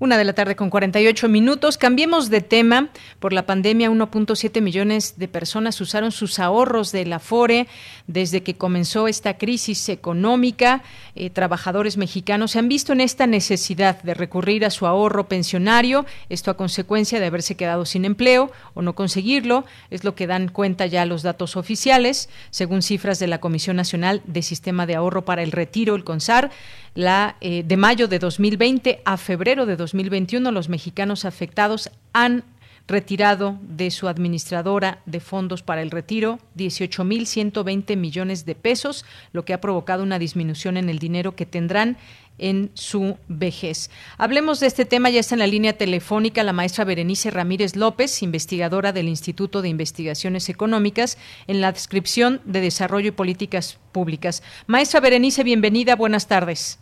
Una de la tarde con 48 minutos. Cambiemos de tema. Por la pandemia, 1.7 millones de personas usaron sus ahorros de la FORE desde que comenzó esta crisis económica. Eh, trabajadores mexicanos se han visto en esta necesidad de recurrir a su ahorro pensionario. Esto a consecuencia de haberse quedado sin empleo o no conseguirlo. Es lo que dan cuenta ya los datos oficiales. Según cifras de la Comisión Nacional de Sistema de Ahorro para el Retiro, el CONSAR, la, eh, de mayo de 2020 a febrero de 2021, los mexicanos afectados han retirado de su administradora de fondos para el retiro 18.120 millones de pesos, lo que ha provocado una disminución en el dinero que tendrán en su vejez. Hablemos de este tema, ya está en la línea telefónica la maestra Berenice Ramírez López, investigadora del Instituto de Investigaciones Económicas, en la descripción de Desarrollo y Políticas Públicas. Maestra Berenice, bienvenida, buenas tardes.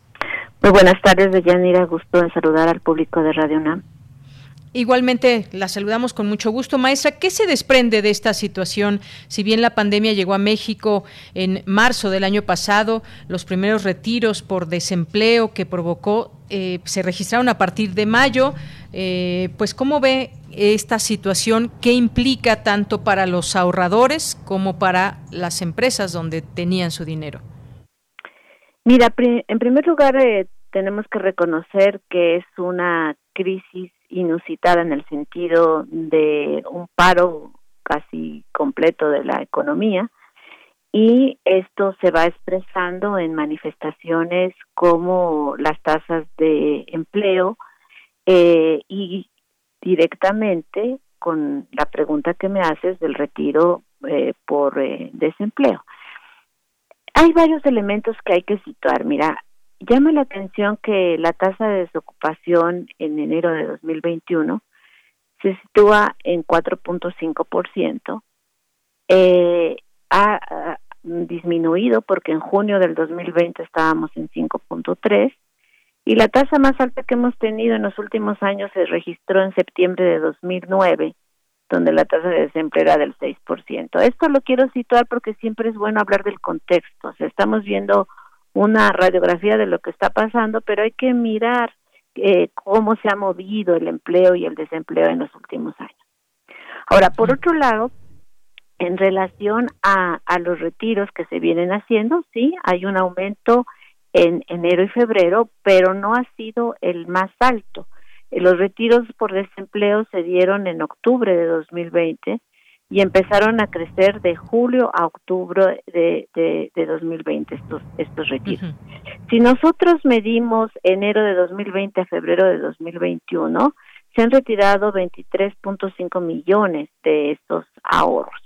Muy buenas tardes, Deyanira, gusto en saludar al público de Radio UNAM. Igualmente la saludamos con mucho gusto. Maestra, ¿qué se desprende de esta situación? Si bien la pandemia llegó a México en marzo del año pasado, los primeros retiros por desempleo que provocó eh, se registraron a partir de mayo. Eh, pues, ¿cómo ve esta situación? ¿Qué implica tanto para los ahorradores como para las empresas donde tenían su dinero? Mira, en primer lugar, eh, tenemos que reconocer que es una crisis inusitada en el sentido de un paro casi completo de la economía y esto se va expresando en manifestaciones como las tasas de empleo eh, y directamente con la pregunta que me haces del retiro eh, por eh, desempleo. Hay varios elementos que hay que situar. Mira, llama la atención que la tasa de desocupación en enero de 2021 se sitúa en 4.5%. Eh, ha, ha disminuido porque en junio del 2020 estábamos en 5.3 y la tasa más alta que hemos tenido en los últimos años se registró en septiembre de 2009 donde la tasa de desempleo era del 6%. Esto lo quiero situar porque siempre es bueno hablar del contexto. O sea, estamos viendo una radiografía de lo que está pasando, pero hay que mirar eh, cómo se ha movido el empleo y el desempleo en los últimos años. Ahora, por otro lado, en relación a, a los retiros que se vienen haciendo, sí, hay un aumento en enero y febrero, pero no ha sido el más alto. Los retiros por desempleo se dieron en octubre de 2020 y empezaron a crecer de julio a octubre de, de, 2020 estos, estos retiros. Si nosotros medimos enero de 2020 a febrero de 2021, se han retirado 23.5 millones de estos ahorros.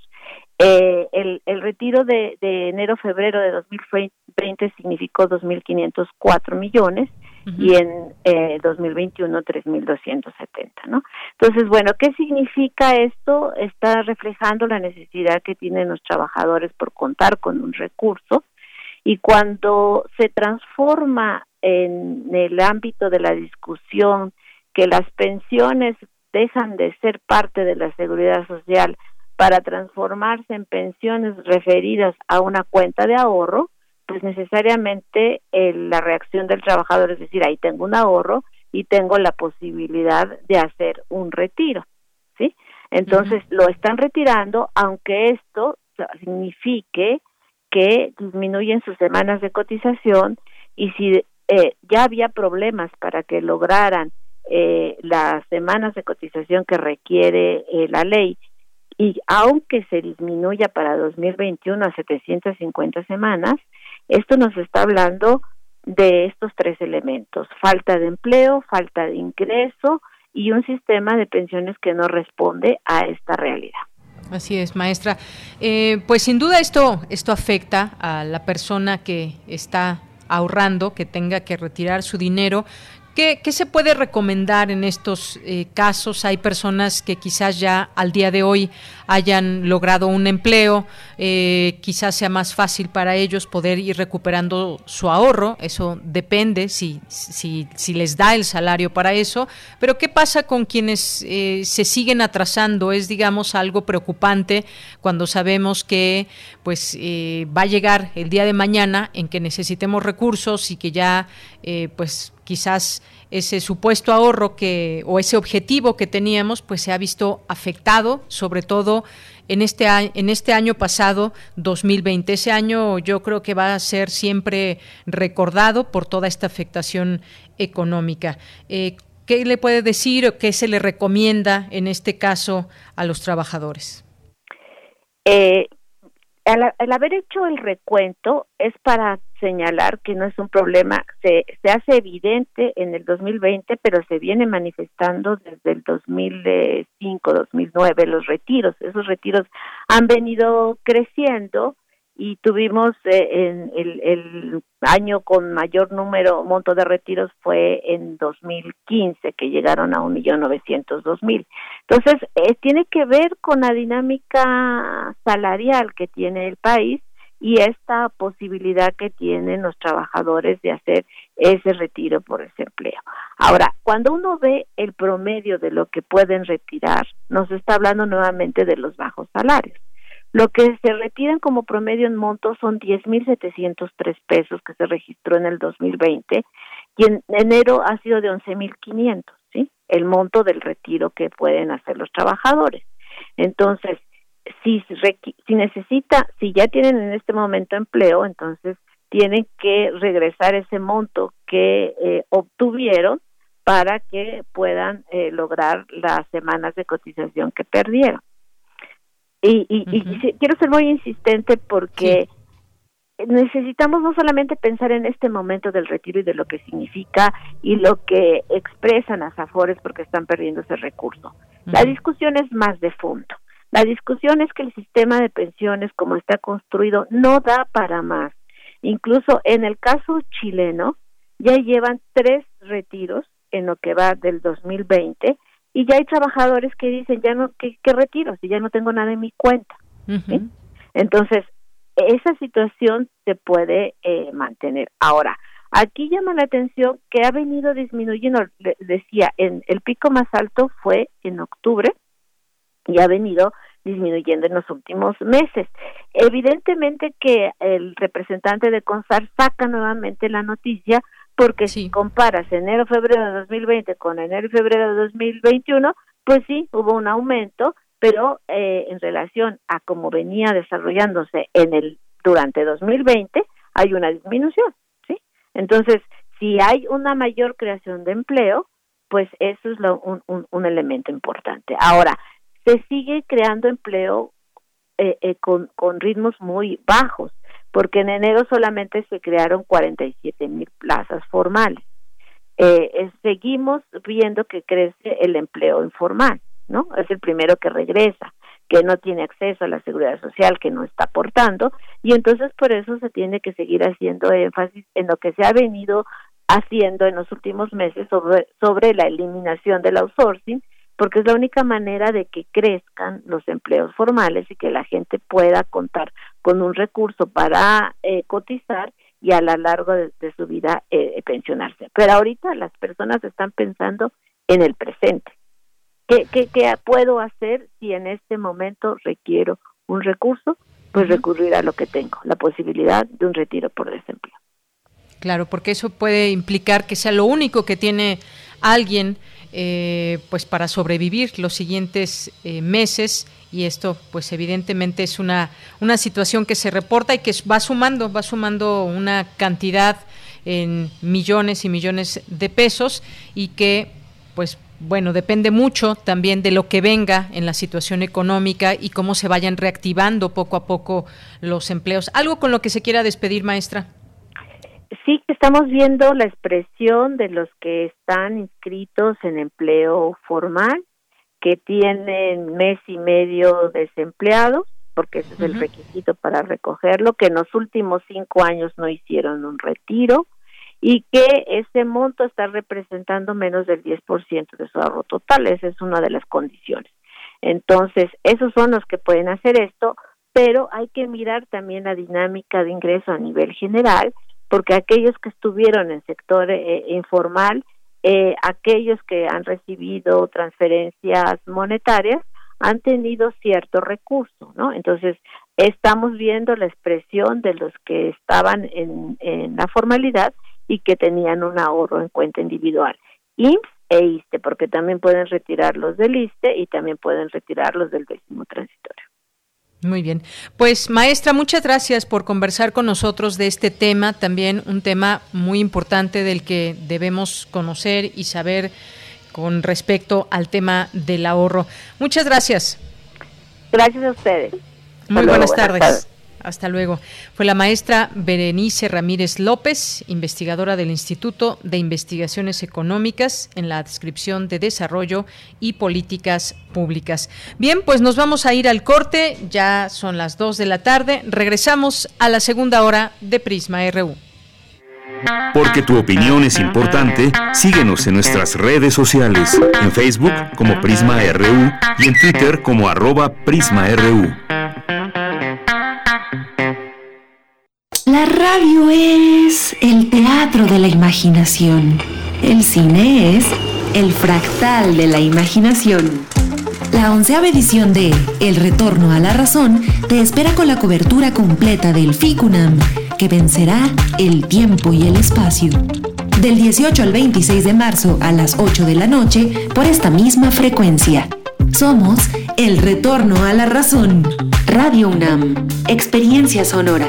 Eh, el, el retiro de, de enero-febrero de 2020 significó 2.504 millones y en eh, 2021 3.270, ¿no? Entonces, bueno, ¿qué significa esto? Está reflejando la necesidad que tienen los trabajadores por contar con un recurso y cuando se transforma en el ámbito de la discusión que las pensiones dejan de ser parte de la seguridad social para transformarse en pensiones referidas a una cuenta de ahorro, pues necesariamente la reacción del trabajador es decir, ahí tengo un ahorro y tengo la posibilidad de hacer un retiro, ¿sí? Entonces lo están retirando, aunque esto signifique que disminuyen sus semanas de cotización y si eh, ya había problemas para que lograran eh, las semanas de cotización que requiere eh, la ley y aunque se disminuya para 2021 a 750 semanas, esto nos está hablando de estos tres elementos, falta de empleo, falta de ingreso y un sistema de pensiones que no responde a esta realidad. Así es, maestra. Eh, pues sin duda esto, esto afecta a la persona que está ahorrando, que tenga que retirar su dinero. ¿Qué, se puede recomendar en estos eh, casos? Hay personas que quizás ya al día de hoy hayan logrado un empleo, eh, quizás sea más fácil para ellos poder ir recuperando su ahorro, eso depende si, si, les da el salario para eso, pero ¿qué pasa con quienes eh, se siguen atrasando? Es, digamos, algo preocupante cuando sabemos que pues va a llegar el día de mañana en que necesitemos recursos y que ya pues quizás ese supuesto ahorro que o ese objetivo que teníamos pues se ha visto afectado sobre todo en este en este año pasado 2020 ese año yo creo que va a ser siempre recordado por toda esta afectación económica. Eh, qué le puede decir o qué se le recomienda en este caso a los trabajadores eh, al, haber hecho el recuento es para señalar que no es un problema, se, se hace evidente en el 2020, pero se viene manifestando desde el 2005, 2009, los retiros. Esos retiros han venido creciendo y tuvimos eh, en el, año con mayor número, monto de retiros fue en 2015, que llegaron a un millón novecientos dos mil. Entonces, eh, tiene que ver con la dinámica salarial que tiene el país y esta posibilidad que tienen los trabajadores de hacer ese retiro por desempleo. Ahora, cuando uno ve el promedio de lo que pueden retirar, nos está hablando nuevamente de los bajos salarios. Lo que se retiran como promedio en monto son 10.703 pesos que se registró en el 2020 y en enero ha sido de 11.500, ¿sí? El monto del retiro que pueden hacer los trabajadores. Entonces, si, si necesita, si ya tienen en este momento empleo, entonces tienen que regresar ese monto que eh, obtuvieron para que puedan eh, lograr las semanas de cotización que perdieron. Y, y, quiero ser muy insistente porque necesitamos no solamente pensar en este momento del retiro y de lo que significa y lo que expresan las afores porque están perdiendo ese recurso. La discusión es más de fondo. La discusión es que el sistema de pensiones como está construido no da para más. Incluso en el caso chileno ya llevan tres retiros en lo que va del 2020 y ya hay trabajadores que dicen ya no que, retiro si ya no tengo nada en mi cuenta entonces esa situación se puede eh, mantener. Ahora aquí llama la atención que ha venido disminuyendo. Decía en el pico más alto fue en octubre y ha venido disminuyendo en los últimos meses. Evidentemente que el representante de CONSAR saca nuevamente la noticia porque si comparas enero febrero de 2020 con enero y febrero de 2021 pues sí hubo un aumento pero eh, en relación a cómo venía desarrollándose en el durante 2020 hay una disminución sí entonces si hay una mayor creación de empleo pues eso es lo, un, un, un, elemento importante. Ahora se sigue creando empleo eh, eh, con, con ritmos muy bajos porque en enero solamente se crearon 47 mil plazas formales. Eh, seguimos viendo que crece el empleo informal, ¿no? Es el primero que regresa, que no tiene acceso a la seguridad social, que no está aportando, y entonces por eso se tiene que seguir haciendo énfasis en lo que se ha venido haciendo en los últimos meses sobre, sobre la eliminación del outsourcing porque es la única manera de que crezcan los empleos formales y que la gente pueda contar con un recurso para eh, cotizar y a lo largo de, su vida eh, pensionarse. Pero ahorita las personas están pensando en el presente. ¿Qué, ¿Qué, qué, puedo hacer si en este momento requiero un recurso? Pues recurrir a lo que tengo, la posibilidad de un retiro por desempleo. Claro, porque eso puede implicar que sea lo único que tiene alguien eh, pues para sobrevivir los siguientes eh, meses y esto pues evidentemente es una, una situación que se reporta y que va sumando, va sumando una cantidad en millones y millones de pesos y que pues bueno, depende mucho también de lo que venga en la situación económica y cómo se vayan reactivando poco a poco los empleos. ¿Algo con lo que se quiera despedir, maestra? Sí, estamos viendo la expresión de los que están inscritos en empleo formal, que tienen mes y medio desempleados, porque ese es el requisito para recogerlo, que en los últimos cinco años no hicieron un retiro, y que ese monto está representando menos del 10% de su ahorro total. Esa es una de las condiciones. Entonces, esos son los que pueden hacer esto, pero hay que mirar también la dinámica de ingreso a nivel general, porque aquellos que estuvieron en sector eh, informal, eh, aquellos que han recibido transferencias monetarias, han tenido cierto recurso, ¿no? Entonces, estamos viendo la expresión de los que estaban en, en la formalidad y que tenían un ahorro en cuenta individual. IMSS e ISTE, porque también pueden retirarlos del ISTE y también pueden retirarlos del décimo transitorio. Muy bien. Pues maestra, muchas gracias por conversar con nosotros de este tema, también un tema muy importante del que debemos conocer y saber con respecto al tema del ahorro. Muchas gracias. Gracias a ustedes. Muy buenas, tardes. Hasta luego. Fue la maestra Berenice Ramírez López, investigadora del Instituto de Investigaciones Económicas en la descripción de desarrollo y políticas públicas. Bien, pues nos vamos a ir al corte, ya son las 2 de la tarde, regresamos a la segunda hora de Prisma RU. Porque tu opinión es importante, síguenos en nuestras redes sociales, en Facebook como Prisma RU y en Twitter como arroba PrismaRU. La radio es el teatro de la imaginación. El cine es el fractal de la imaginación. La onceava edición de El Retorno a la Razón te espera con la cobertura completa del FICUNAM, que vencerá el tiempo y el espacio. Del 18 al 26 de marzo a las 8 de la noche por esta misma frecuencia. Somos El Retorno a la Razón. Radio UNAM. Experiencia sonora.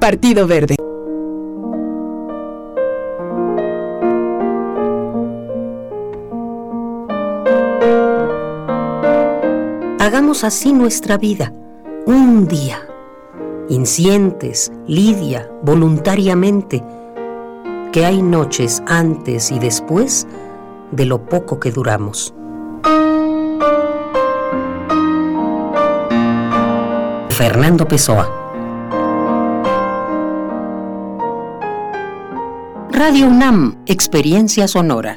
Partido Verde. Hagamos así nuestra vida, un día. Incientes, Lidia, voluntariamente, que hay noches antes y después de lo poco que duramos. Fernando Pessoa Radio UNAM, Experiencia Sonora.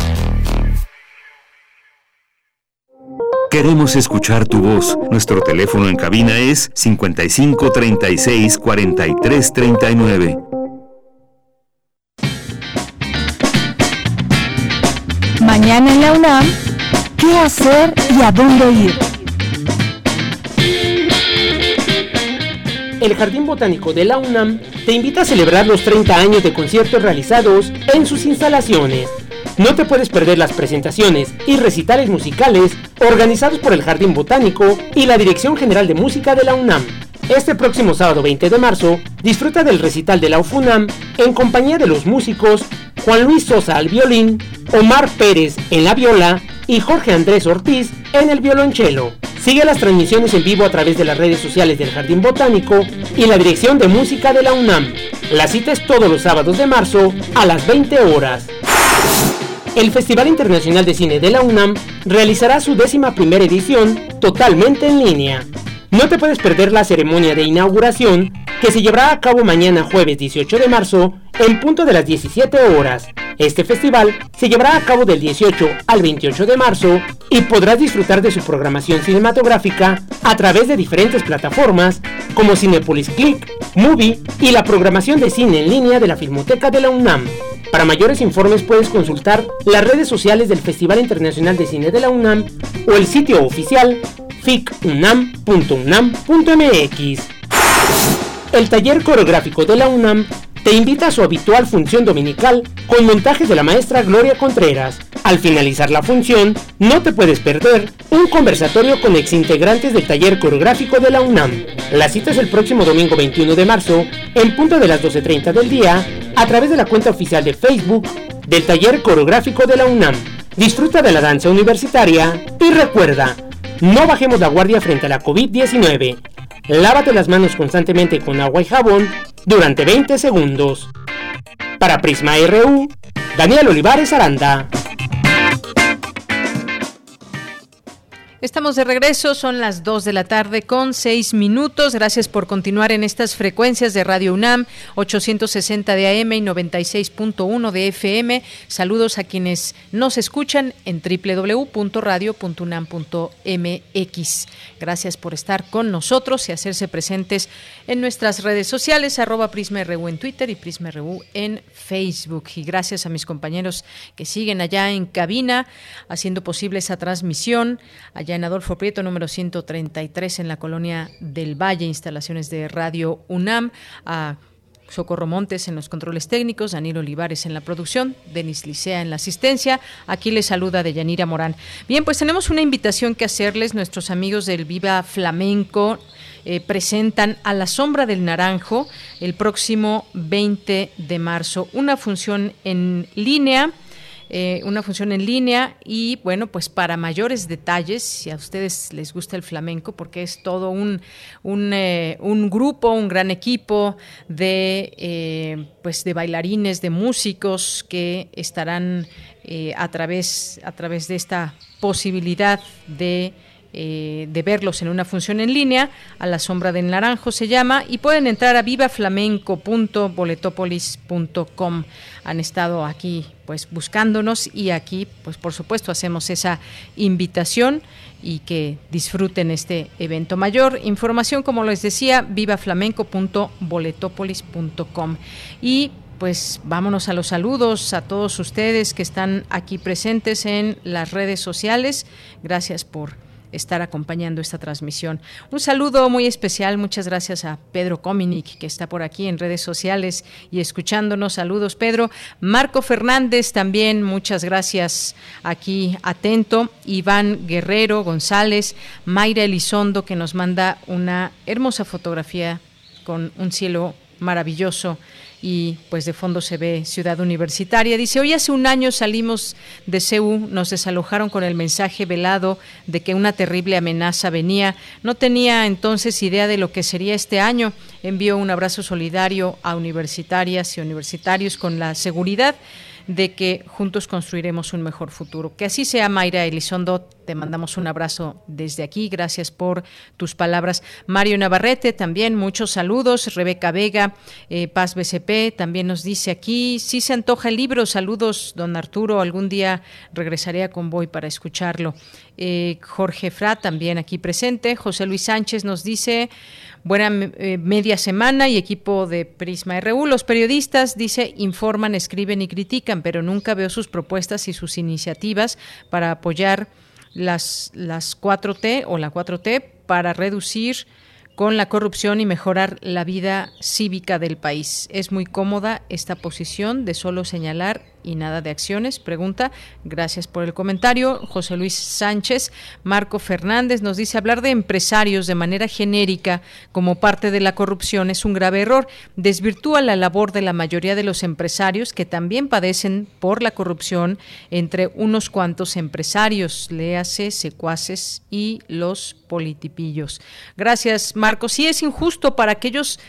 Queremos escuchar tu voz. Nuestro teléfono en cabina es 55 36 43 39. Mañana en la UNAM, ¿qué hacer y a dónde ir? El Jardín Botánico de la UNAM te invita a celebrar los 30 años de conciertos realizados en sus instalaciones. No te puedes perder las presentaciones y recitales musicales organizados por el Jardín Botánico y la Dirección General de Música de la UNAM. Este próximo sábado 20 de marzo, disfruta del recital de la UFUNAM en compañía de los músicos Juan Luis Sosa al violín, Omar Pérez en la viola y Jorge Andrés Ortiz en el violonchelo. Sigue las transmisiones en vivo a través de las redes sociales del Jardín Botánico y la Dirección de Música de la UNAM. La cita es todos los sábados de marzo a las 20 horas. El Festival Internacional de Cine de la UNAM realizará su décima primera edición totalmente en línea. No te puedes perder la ceremonia de inauguración que se llevará a cabo mañana jueves 18 de marzo en punto de las 17 horas. Este festival se llevará a cabo del 18 al 28 de marzo y podrás disfrutar de su programación cinematográfica a través de diferentes plataformas como Cinepolis Click, Movie y la programación de cine en línea de la Filmoteca de la UNAM. Para mayores informes puedes consultar las redes sociales del Festival Internacional de Cine de la UNAM o el sitio oficial ficunam.unam.mx. El taller coreográfico de la UNAM te invita a su habitual función dominical con montajes de la maestra Gloria Contreras. Al finalizar la función, no te puedes perder un conversatorio con exintegrantes del taller coreográfico de la UNAM. La cita es el próximo domingo 21 de marzo, en punto de las 12.30 del día, a través de la cuenta oficial de Facebook del taller coreográfico de la UNAM. Disfruta de la danza universitaria y recuerda, no bajemos la guardia frente a la COVID-19. Lávate las manos constantemente con agua y jabón durante 20 segundos. Para Prisma RU, Daniel Olivares Aranda. Estamos de regreso, son las 2 de la tarde con 6 minutos. Gracias por continuar en estas frecuencias de Radio UNAM, 860 de AM y 96.1 de FM. Saludos a quienes nos escuchan en www.radio.unam.mx. Gracias por estar con nosotros y hacerse presentes en nuestras redes sociales, arroba PrismaRU en Twitter y PrismaRU en Facebook. Y gracias a mis compañeros que siguen allá en cabina, haciendo posible esa transmisión. Allá en Adolfo Prieto, número 133, en la colonia del Valle, instalaciones de Radio UNAM. A Socorro Montes en los controles técnicos, Daniel Olivares en la producción, Denis Licea en la asistencia. Aquí les saluda Deyanira Morán. Bien, pues tenemos una invitación que hacerles. Nuestros amigos del Viva Flamenco eh, presentan A la Sombra del Naranjo el próximo 20 de marzo. Una función en línea eh, una función en línea y bueno, pues para mayores detalles, si a ustedes les gusta el flamenco, porque es todo un, un, eh, grupo, un gran equipo de, eh, pues de bailarines, de músicos que estarán a, través, a través de esta posibilidad de eh, de verlos en una función en línea, a la sombra del naranjo se llama, y pueden entrar a vivaflamenco.boletopolis.com. Han estado aquí pues buscándonos y aquí pues por supuesto hacemos esa invitación y que disfruten este evento. Mayor información, como les decía, vivaflamenco.boletopolis.com. Y pues vámonos a los saludos a todos ustedes que están aquí presentes en las redes sociales. Gracias por estar acompañando esta transmisión. Un saludo muy especial, muchas gracias a Pedro Cominic, que está por aquí en redes sociales y escuchándonos. Saludos, Pedro. Marco Fernández también, muchas gracias aquí atento. Iván Guerrero González, Mayra Elizondo, que nos manda una hermosa fotografía con un cielo maravilloso y pues de fondo se ve Ciudad Universitaria. Dice, hoy hace un año salimos de CEU, nos desalojaron con el mensaje velado de que una terrible amenaza venía. No tenía entonces idea de lo que sería este año. Envío un abrazo solidario a universitarias y universitarios con la seguridad de que juntos construiremos un mejor futuro. Que así sea, Mayra Elizondo. Te mandamos un abrazo desde aquí. Gracias por tus palabras. Mario Navarrete, también muchos saludos. Rebeca Vega, eh, Paz BCP, también nos dice aquí. Sí se antoja el libro. Saludos, don Arturo. Algún día regresaré a Convoy para escucharlo. Eh, Jorge Fra, también aquí presente. José Luis Sánchez nos dice. Buena eh, media semana y equipo de Prisma RU. Los periodistas, dice, informan, escriben y critican, pero nunca veo sus propuestas y sus iniciativas para apoyar las, las 4T o la 4T para reducir con la corrupción y mejorar la vida cívica del país. Es muy cómoda esta posición de solo señalar y nada de acciones? Pregunta. Gracias por el comentario. José Luis Sánchez. Marco Fernández nos dice hablar de empresarios de manera genérica como parte de la corrupción es un grave error. Desvirtúa la labor de la mayoría de los empresarios que también padecen por la corrupción entre unos cuantos empresarios, léase, secuaces y los politipillos. Gracias, Marco. Sí es injusto para aquellos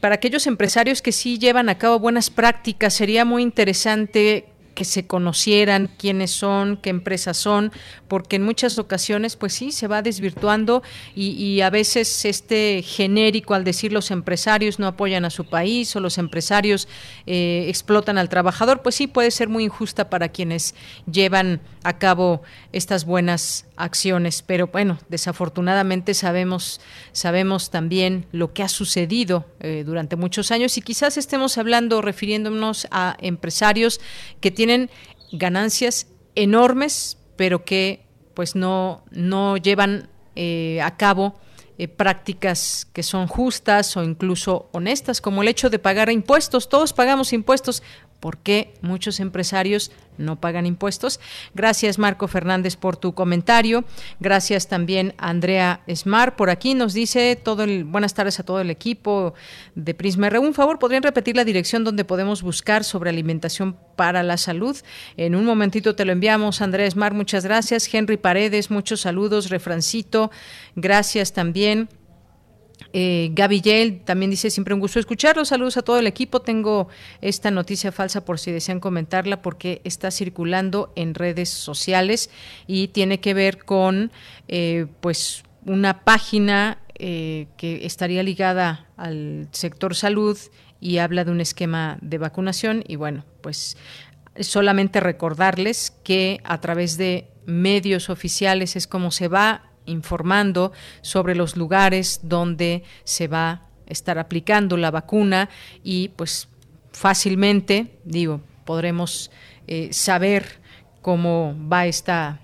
para aquellos empresarios que sí llevan a cabo buenas prácticas, sería muy interesante que se conocieran quiénes son, qué empresas son, porque en muchas ocasiones, pues sí, se va desvirtuando y, a veces este genérico al decir los empresarios no apoyan a su país o los empresarios eh, explotan al trabajador, pues sí puede ser muy injusta para quienes llevan a cabo estas buenas acciones. Pero bueno, desafortunadamente sabemos, sabemos también lo que ha sucedido eh, durante muchos años y quizás estemos hablando, refiriéndonos a empresarios que tienen ganancias enormes, pero que pues no, no llevan eh, a cabo eh, prácticas que son justas o incluso honestas, como el hecho de pagar impuestos. Todos pagamos impuestos, por qué muchos empresarios no pagan impuestos. Gracias Marco Fernández por tu comentario. Gracias también Andrea Smar por aquí nos dice todo el buenas tardes a todo el equipo de Prisma R. Un favor, podrían repetir la dirección donde podemos buscar sobre alimentación para la salud. En un momentito te lo enviamos, Andrea Smar, muchas gracias. Henry Paredes, muchos saludos. Refrancito, gracias también. Eh, Gaby también dice, siempre un gusto escucharlos. Saludos a todo el equipo. Tengo esta noticia falsa por si desean comentarla porque está circulando en redes sociales y tiene que ver con eh, pues una página eh, que estaría ligada al sector salud y habla de un esquema de vacunación y bueno, pues solamente recordarles que a través de medios oficiales es como se va informando sobre los lugares donde se va a estar aplicando la vacuna y pues fácilmente, digo, podremos eh, saber cómo va esta,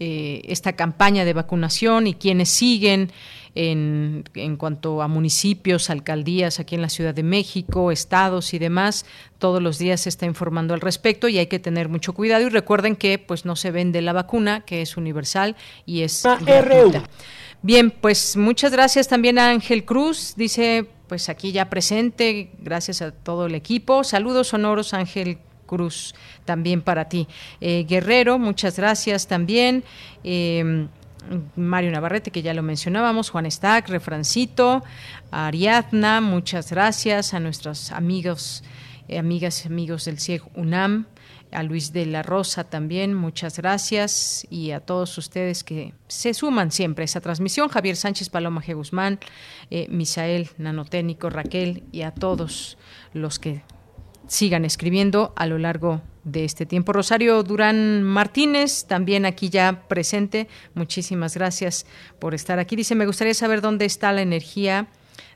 eh, esta campaña de vacunación y quiénes siguen en, en, cuanto a municipios, alcaldías aquí en la Ciudad de México, estados y demás. Todos los días se está informando al respecto y hay que tener mucho cuidado. Y recuerden que pues no se vende la vacuna, que es universal y es gratuita. Bien, pues muchas gracias también a Ángel Cruz. Dice, pues aquí ya presente, gracias a todo el equipo. Saludos sonoros, Ángel Cruz, también para ti. Eh, Guerrero, muchas gracias también. Eh, Mario Navarrete, que ya lo mencionábamos, Juan Stack, Refrancito, Ariadna, muchas gracias a nuestros amigos, eh, amigas y amigos del CIEG UNAM, a Luis de la Rosa también, muchas gracias, y a todos ustedes que se suman siempre a esa transmisión, Javier Sánchez Paloma G. Guzmán, eh, Misael Nanotécnico, Raquel, y a todos los que sigan escribiendo a lo largo de este tiempo. Rosario Durán Martínez, también aquí ya presente. Muchísimas gracias por estar aquí. Dice, me gustaría saber dónde está la energía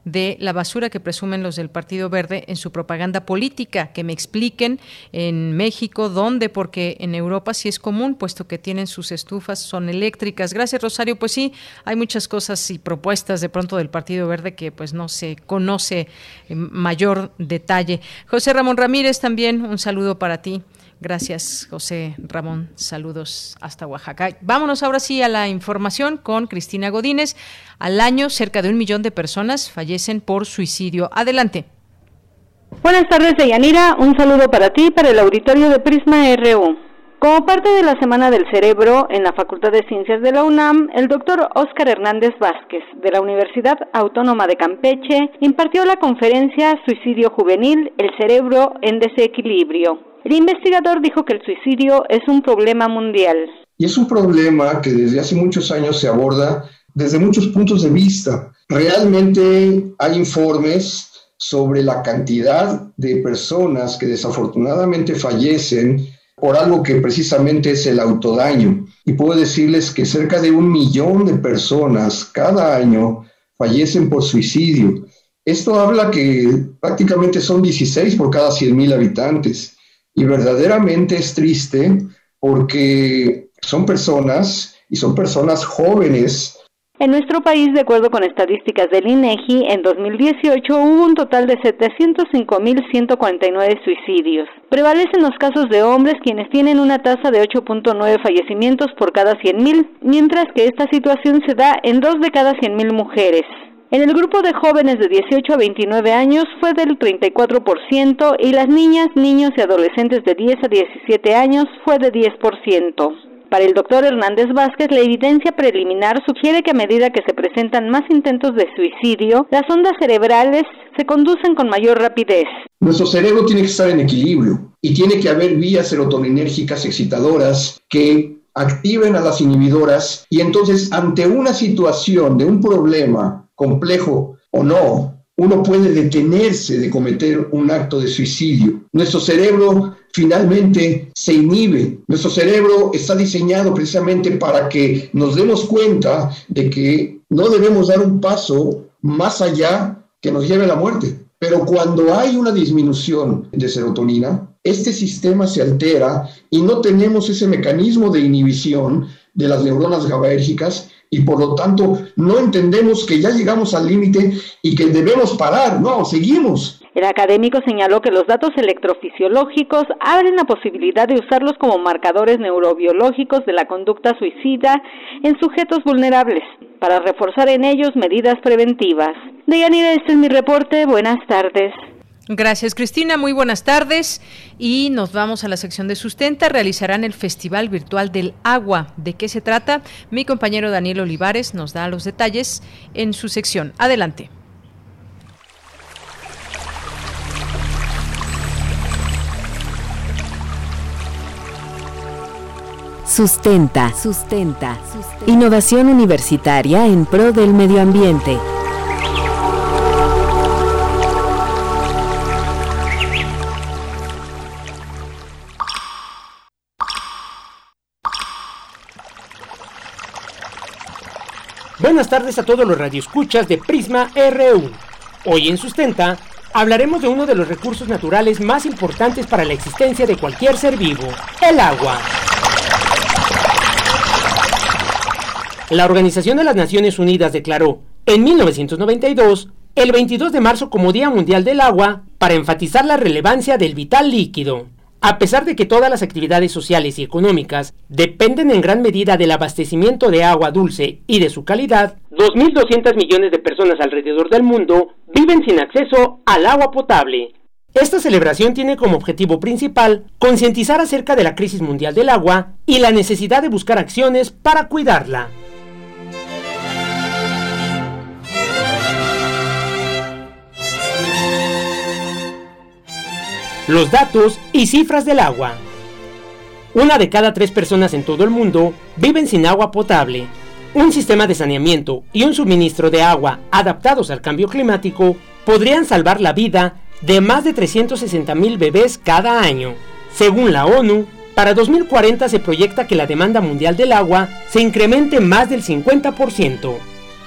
de la basura que presumen los del Partido Verde en su propaganda política, que me expliquen en México dónde, porque en Europa sí es común, puesto que tienen sus estufas, son eléctricas. Gracias, Rosario. Pues sí, hay muchas cosas y propuestas de pronto del Partido Verde que pues no se conoce en mayor detalle. José Ramón Ramírez, también un saludo para ti. Gracias, José Ramón. Saludos hasta Oaxaca. Vámonos ahora sí a la información con Cristina Godínez. Al año, cerca de un millón de personas fallecen por suicidio. Adelante. Buenas tardes, Deyanira. Un saludo para ti, para el auditorio de Prisma RU. Como parte de la Semana del Cerebro en la Facultad de Ciencias de la UNAM, el doctor Óscar Hernández Vázquez, de la Universidad Autónoma de Campeche, impartió la conferencia Suicidio Juvenil, el cerebro en desequilibrio. El investigador dijo que el suicidio es un problema mundial. Y es un problema que desde hace muchos años se aborda desde muchos puntos de vista. Realmente hay informes sobre la cantidad de personas que desafortunadamente fallecen por algo que precisamente es el autodaño. Y puedo decirles que cerca de un millón de personas cada año fallecen por suicidio. Esto habla que prácticamente son 16 por cada 100 mil habitantes. Y verdaderamente es triste porque son personas y son personas jóvenes. En nuestro país, de acuerdo con estadísticas del INEGI, en 2018 hubo un total de 705.149 suicidios. Prevalecen los casos de hombres quienes tienen una tasa de 8.9 fallecimientos por cada 100.000, mientras que esta situación se da en dos de cada 100.000 mujeres. En el grupo de jóvenes de 18 a 29 años fue del 34% y las niñas, niños y adolescentes de 10 a 17 años fue de 10%. Para el doctor Hernández Vázquez, la evidencia preliminar sugiere que a medida que se presentan más intentos de suicidio, las ondas cerebrales se conducen con mayor rapidez. Nuestro cerebro tiene que estar en equilibrio y tiene que haber vías serotoninérgicas excitadoras que activen a las inhibidoras y entonces ante una situación de un problema complejo o no, uno puede detenerse de cometer un acto de suicidio. Nuestro cerebro finalmente se inhibe. Nuestro cerebro está diseñado precisamente para que nos demos cuenta de que no debemos dar un paso más allá que nos lleve a la muerte. Pero cuando hay una disminución de serotonina, este sistema se altera y no tenemos ese mecanismo de inhibición de las neuronas GABAérgicas y por lo tanto no entendemos que ya llegamos al límite y que debemos parar, no, seguimos. El académico señaló que los datos electrofisiológicos abren la posibilidad de usarlos como marcadores neurobiológicos de la conducta suicida en sujetos vulnerables, para reforzar en ellos medidas preventivas. Deyanira, este es mi reporte. Buenas tardes. Gracias, Cristina. Muy buenas tardes. Y nos vamos a la sección de sustenta. Realizarán el Festival Virtual del Agua. ¿De qué se trata? Mi compañero Daniel Olivares nos da los detalles en su sección. Adelante. Sustenta, sustenta. Innovación universitaria en pro del medio ambiente. Buenas tardes a todos los radioescuchas de Prisma RU. Hoy en Sustenta hablaremos de uno de los recursos naturales más importantes para la existencia de cualquier ser vivo, el agua. La Organización de las Naciones Unidas declaró en 1992 el 22 de marzo como Día Mundial del Agua para enfatizar la relevancia del vital líquido. A pesar de que todas las actividades sociales y económicas dependen en gran medida del abastecimiento de agua dulce y de su calidad, 2.200 millones de personas alrededor del mundo viven sin acceso al agua potable. Esta celebración tiene como objetivo principal concientizar acerca de la crisis mundial del agua y la necesidad de buscar acciones para cuidarla. Los datos y cifras del agua. Una de cada tres personas en todo el mundo viven sin agua potable. Un sistema de saneamiento y un suministro de agua adaptados al cambio climático podrían salvar la vida de más de 360.000 bebés cada año. Según la ONU, para 2040 se proyecta que la demanda mundial del agua se incremente más del 50%.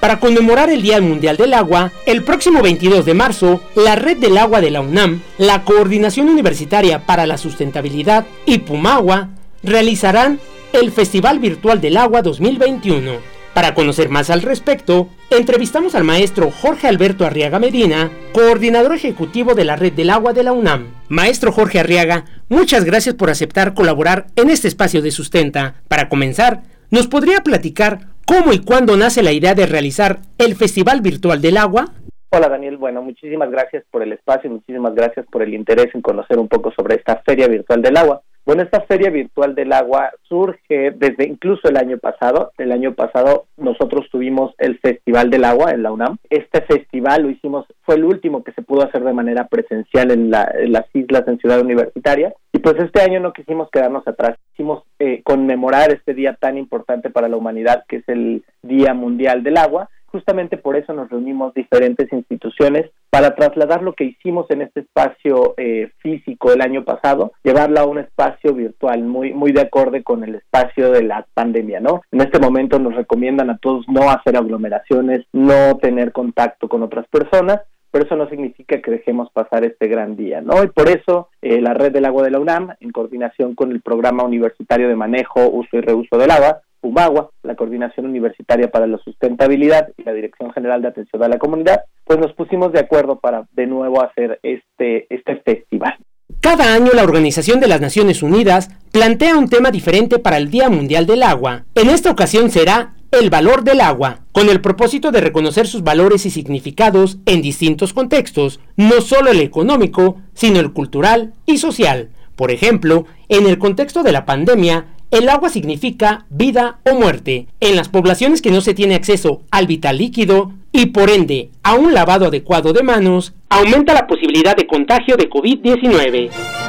Para conmemorar el Día Mundial del Agua, el próximo 22 de marzo, la Red del Agua de la UNAM, la Coordinación Universitaria para la Sustentabilidad y Pumagua realizarán el Festival Virtual del Agua 2021. Para conocer más al respecto, entrevistamos al maestro Jorge Alberto Arriaga Medina, coordinador ejecutivo de la Red del Agua de la UNAM. Maestro Jorge Arriaga, muchas gracias por aceptar colaborar en este espacio de sustenta. Para comenzar, ¿nos podría platicar cómo y cuándo nace la idea de realizar el Festival Virtual del Agua? Hola Daniel, bueno, muchísimas gracias por el espacio, muchísimas gracias por el interés en conocer un poco sobre esta Feria Virtual del Agua. Bueno, esta Feria Virtual del Agua surge desde incluso el año pasado. El año pasado nosotros tuvimos el Festival del Agua en la UNAM. Este festival lo hicimos, fue el último que se pudo hacer de manera presencial en, las islas en Ciudad Universitaria. Y pues este año no quisimos quedarnos atrás, quisimos eh, conmemorar este día tan importante para la humanidad que es el Día Mundial del Agua justamente por eso nos reunimos diferentes instituciones para trasladar lo que hicimos en este espacio eh, físico el año pasado, llevarlo a un espacio virtual muy muy de acorde con el espacio de la pandemia, ¿no? En este momento nos recomiendan a todos no hacer aglomeraciones, no tener contacto con otras personas, pero eso no significa que dejemos pasar este gran día, ¿no? Y por eso eh, la Red del Agua de la UNAM, en coordinación con el Programa Universitario de Manejo, Uso y Reuso del Agua, UMAGUA, la Coordinación Universitaria para la Sustentabilidad y la Dirección General de Atención a la Comunidad, pues nos pusimos de acuerdo para de nuevo hacer este, este festival. Cada año la Organización de las Naciones Unidas plantea un tema diferente para el Día Mundial del Agua. En esta ocasión será el valor del agua, con el propósito de reconocer sus valores y significados en distintos contextos, no solo el económico, sino el cultural y social. Por ejemplo, en el contexto de la pandemia, el agua significa vida o muerte. En las poblaciones que no se tiene acceso al vital líquido y por ende a un lavado adecuado de manos, aumenta la posibilidad de contagio de COVID-19.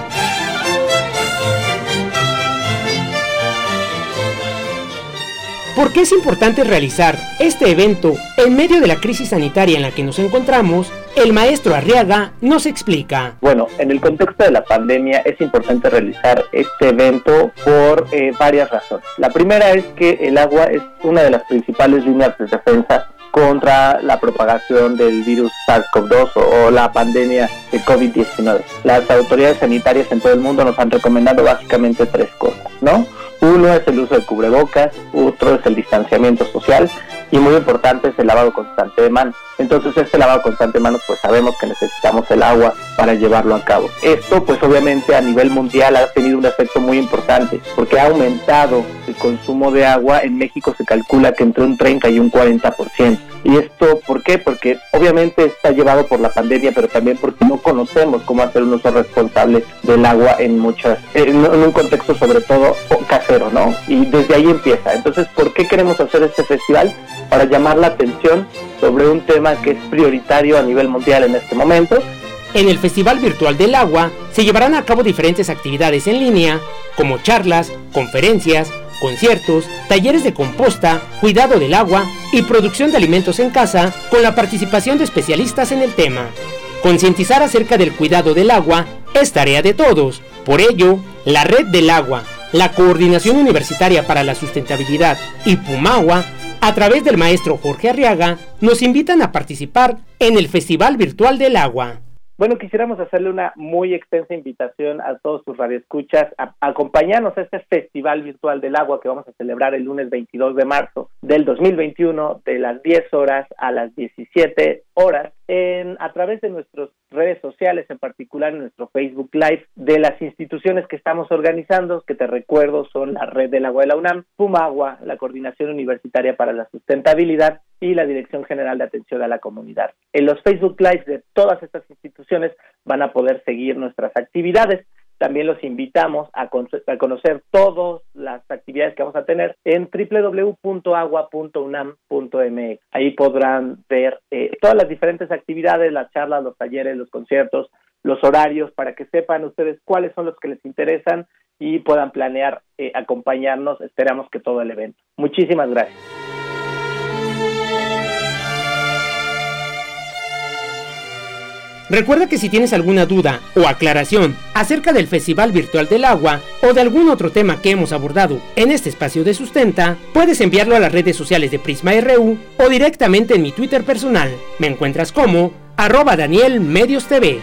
¿Por qué es importante realizar este evento en medio de la crisis sanitaria en la que nos encontramos? El maestro Arriaga nos explica. Bueno, en el contexto de la pandemia es importante realizar este evento por eh, varias razones. La primera es que el agua es una de las principales líneas de defensa contra la propagación del virus SARS-CoV-2 o, la pandemia de COVID-19. Las autoridades sanitarias en todo el mundo nos han recomendado básicamente tres cosas, ¿no? Uno es el uso de cubrebocas, otro es el distanciamiento social y muy importante es el lavado constante de manos. Entonces este lavado constante de manos pues sabemos que necesitamos el agua para llevarlo a cabo. Esto pues obviamente a nivel mundial ha tenido un efecto muy importante porque ha aumentado el consumo de agua. En México se calcula que entre un 30 y un 40%. ¿Y esto por qué? Porque obviamente está llevado por la pandemia, pero también porque no conocemos cómo hacer un uso responsable del agua en muchas, en, un contexto sobre todo casero, ¿no? Y desde ahí empieza. Entonces, ¿por qué queremos hacer este festival? Para llamar la atención sobre un tema que es prioritario a nivel mundial en este momento. En el Festival Virtual del Agua se llevarán a cabo diferentes actividades en línea, como charlas, conferencias, conciertos, talleres de composta, cuidado del agua y producción de alimentos en casa con la participación de especialistas en el tema. Concientizar acerca del cuidado del agua es tarea de todos. Por ello, la Red del Agua, la Coordinación Universitaria para la Sustentabilidad y Pumagua, a través del maestro Jorge Arriaga, nos invitan a participar en el Festival Virtual del Agua. Bueno, quisiéramos hacerle una muy extensa invitación a todos sus radioescuchas a, acompañarnos a este Festival Virtual del Agua que vamos a celebrar el lunes 22 de marzo del 2021 de las 10 horas a las 17 horas en, a través de nuestras redes sociales, en particular en nuestro Facebook Live, de las instituciones que estamos organizando, que te recuerdo son la Red del Agua de la UNAM, Pumagua, la Coordinación Universitaria para la Sustentabilidad y la Dirección General de Atención a la Comunidad. En los Facebook Live de todas estas instituciones van a poder seguir nuestras actividades. También los invitamos a, conocer todas las actividades que vamos a tener en www.agua.unam.mx. Ahí podrán ver eh, todas las diferentes actividades, las charlas, los talleres, los conciertos, los horarios, para que sepan ustedes cuáles son los que les interesan y puedan planear eh, acompañarnos. Esperamos que todo el evento. Muchísimas gracias. Recuerda que si tienes alguna duda o aclaración acerca del Festival Virtual del Agua o de algún otro tema que hemos abordado en este espacio de sustenta, puedes enviarlo a las redes sociales de Prisma RU o directamente en mi Twitter personal. Me encuentras como arroba Daniel Medios TV.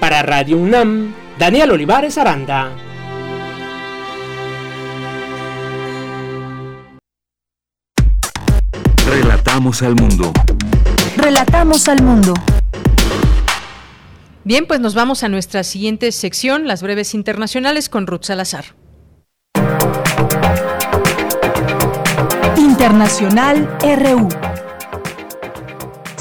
Para Radio UNAM, Daniel Olivares Aranda. Relatamos al mundo. Relatamos al mundo. Bien, pues nos vamos a nuestra siguiente sección, las breves internacionales con Ruth Salazar. Internacional RU.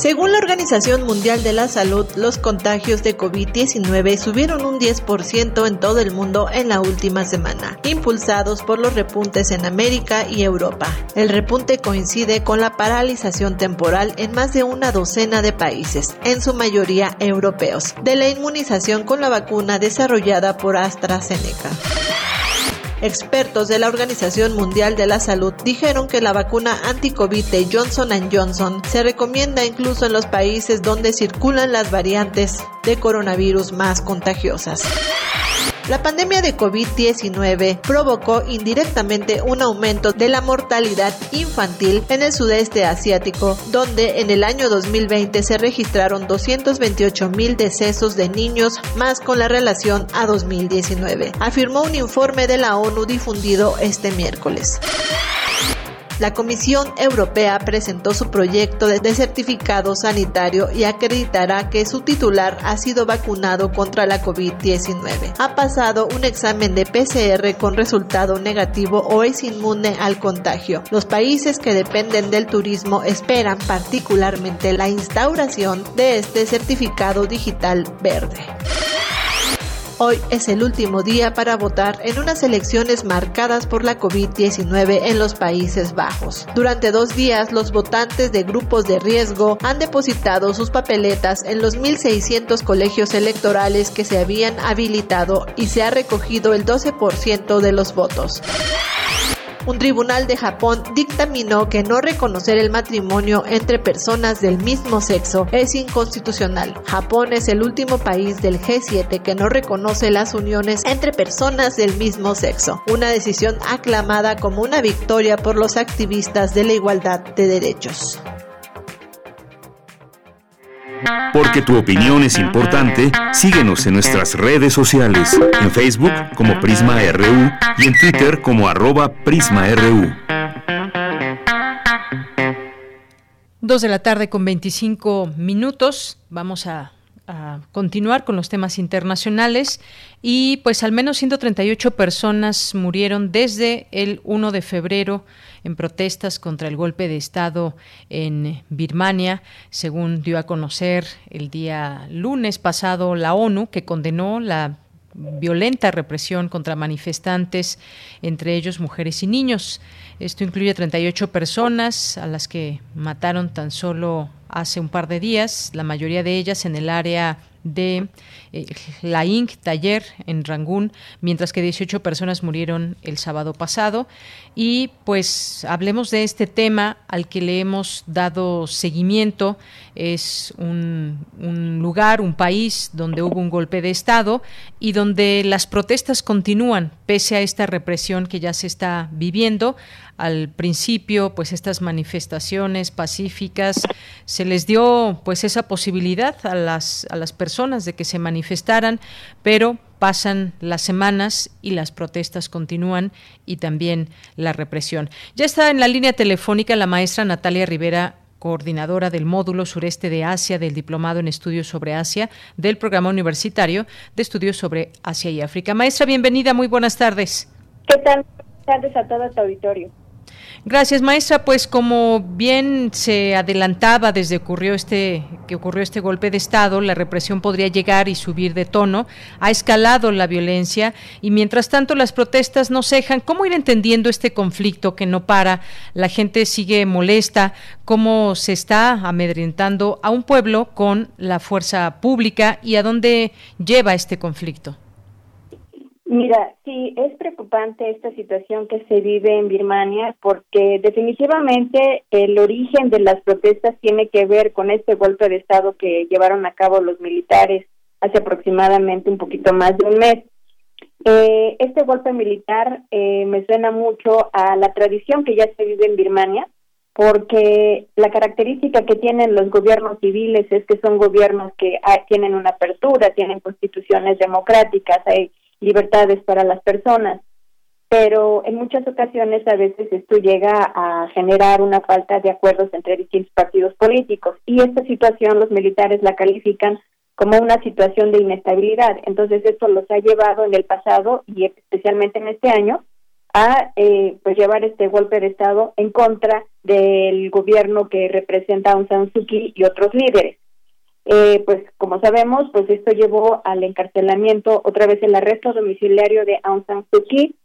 Según la Organización Mundial de la Salud, los contagios de COVID-19 subieron un 10% en todo el mundo en la última semana, impulsados por los repuntes en América y Europa. El repunte coincide con la paralización temporal en más de una docena de países, en su mayoría europeos, de la inmunización con la vacuna desarrollada por AstraZeneca. Expertos de la Organización Mundial de la Salud dijeron que la vacuna anti-COVID de Johnson Johnson se recomienda incluso en los países donde circulan las variantes de coronavirus más contagiosas. La pandemia de COVID-19 provocó indirectamente un aumento de la mortalidad infantil en el sudeste asiático, donde en el año 2020 se registraron 228 mil decesos de niños más con la relación a 2019, afirmó un informe de la ONU difundido este miércoles. La Comisión Europea presentó su proyecto de certificado sanitario y acreditará que su titular ha sido vacunado contra la COVID-19. Ha pasado un examen de PCR con resultado negativo o es inmune al contagio. Los países que dependen del turismo esperan particularmente la instauración de este certificado digital verde. Hoy es el último día para votar en unas elecciones marcadas por la COVID-19 en los Países Bajos. Durante dos días, los votantes de grupos de riesgo han depositado sus papeletas en los 1.600 colegios electorales que se habían habilitado y se ha recogido el 12% de los votos. Un tribunal de Japón dictaminó que no reconocer el matrimonio entre personas del mismo sexo es inconstitucional. Japón es el último país del G7 que no reconoce las uniones entre personas del mismo sexo, una decisión aclamada como una victoria por los activistas de la igualdad de derechos. Porque tu opinión es importante, síguenos en nuestras redes sociales, en Facebook como Prisma RU y en Twitter como arroba PrismaRU. Dos de la tarde con 25 minutos. Vamos a a continuar con los temas internacionales y pues al menos 138 personas murieron desde el 1 de febrero en protestas contra el golpe de Estado en Birmania, según dio a conocer el día lunes pasado la ONU, que condenó la violenta represión contra manifestantes, entre ellos mujeres y niños. Esto incluye 38 personas a las que mataron tan solo hace un par de días, la mayoría de ellas en el área de eh, la Inc. Taller en Rangún, mientras que 18 personas murieron el sábado pasado. Y pues hablemos de este tema al que le hemos dado seguimiento. Es un, un lugar, un país donde hubo un golpe de Estado y donde las protestas continúan pese a esta represión que ya se está viviendo al principio pues estas manifestaciones pacíficas se les dio pues esa posibilidad a las a las personas de que se manifestaran pero pasan las semanas y las protestas continúan y también la represión. Ya está en la línea telefónica la maestra Natalia Rivera coordinadora del módulo sureste de Asia del Diplomado en Estudios sobre Asia del Programa Universitario de Estudios sobre Asia y África. Maestra, bienvenida, muy buenas tardes. ¿Qué tal? Buenas tardes a todo tu auditorio. Gracias, maestra. Pues como bien se adelantaba desde ocurrió este, que ocurrió este golpe de Estado, la represión podría llegar y subir de tono. Ha escalado la violencia y mientras tanto las protestas no cejan. ¿Cómo ir entendiendo este conflicto que no para? La gente sigue molesta. ¿Cómo se está amedrentando a un pueblo con la fuerza pública y a dónde lleva este conflicto? Mira, sí, es preocupante esta situación que se vive en Birmania porque definitivamente el origen de las protestas tiene que ver con este golpe de Estado que llevaron a cabo los militares hace aproximadamente un poquito más de un mes. Eh, este golpe militar eh, me suena mucho a la tradición que ya se vive en Birmania, porque la característica que tienen los gobiernos civiles es que son gobiernos que tienen una apertura, tienen constituciones democráticas, hay libertades para las personas, pero en muchas ocasiones a veces esto llega a generar una falta de acuerdos entre distintos partidos políticos y esta situación los militares la califican como una situación de inestabilidad. Entonces esto los ha llevado en el pasado y especialmente en este año a eh, pues llevar este golpe de estado en contra del gobierno que representa a Aung San Suu y otros líderes. Eh, pues como sabemos, pues esto llevó al encarcelamiento, otra vez el arresto domiciliario de Aung San Suu Kyi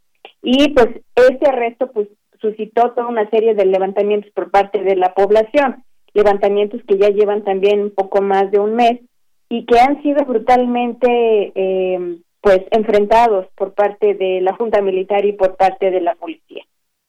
y pues este arresto pues suscitó toda una serie de levantamientos por parte de la población, levantamientos que ya llevan también un poco más de un mes y que han sido brutalmente eh, pues enfrentados por parte de la Junta Militar y por parte de la policía.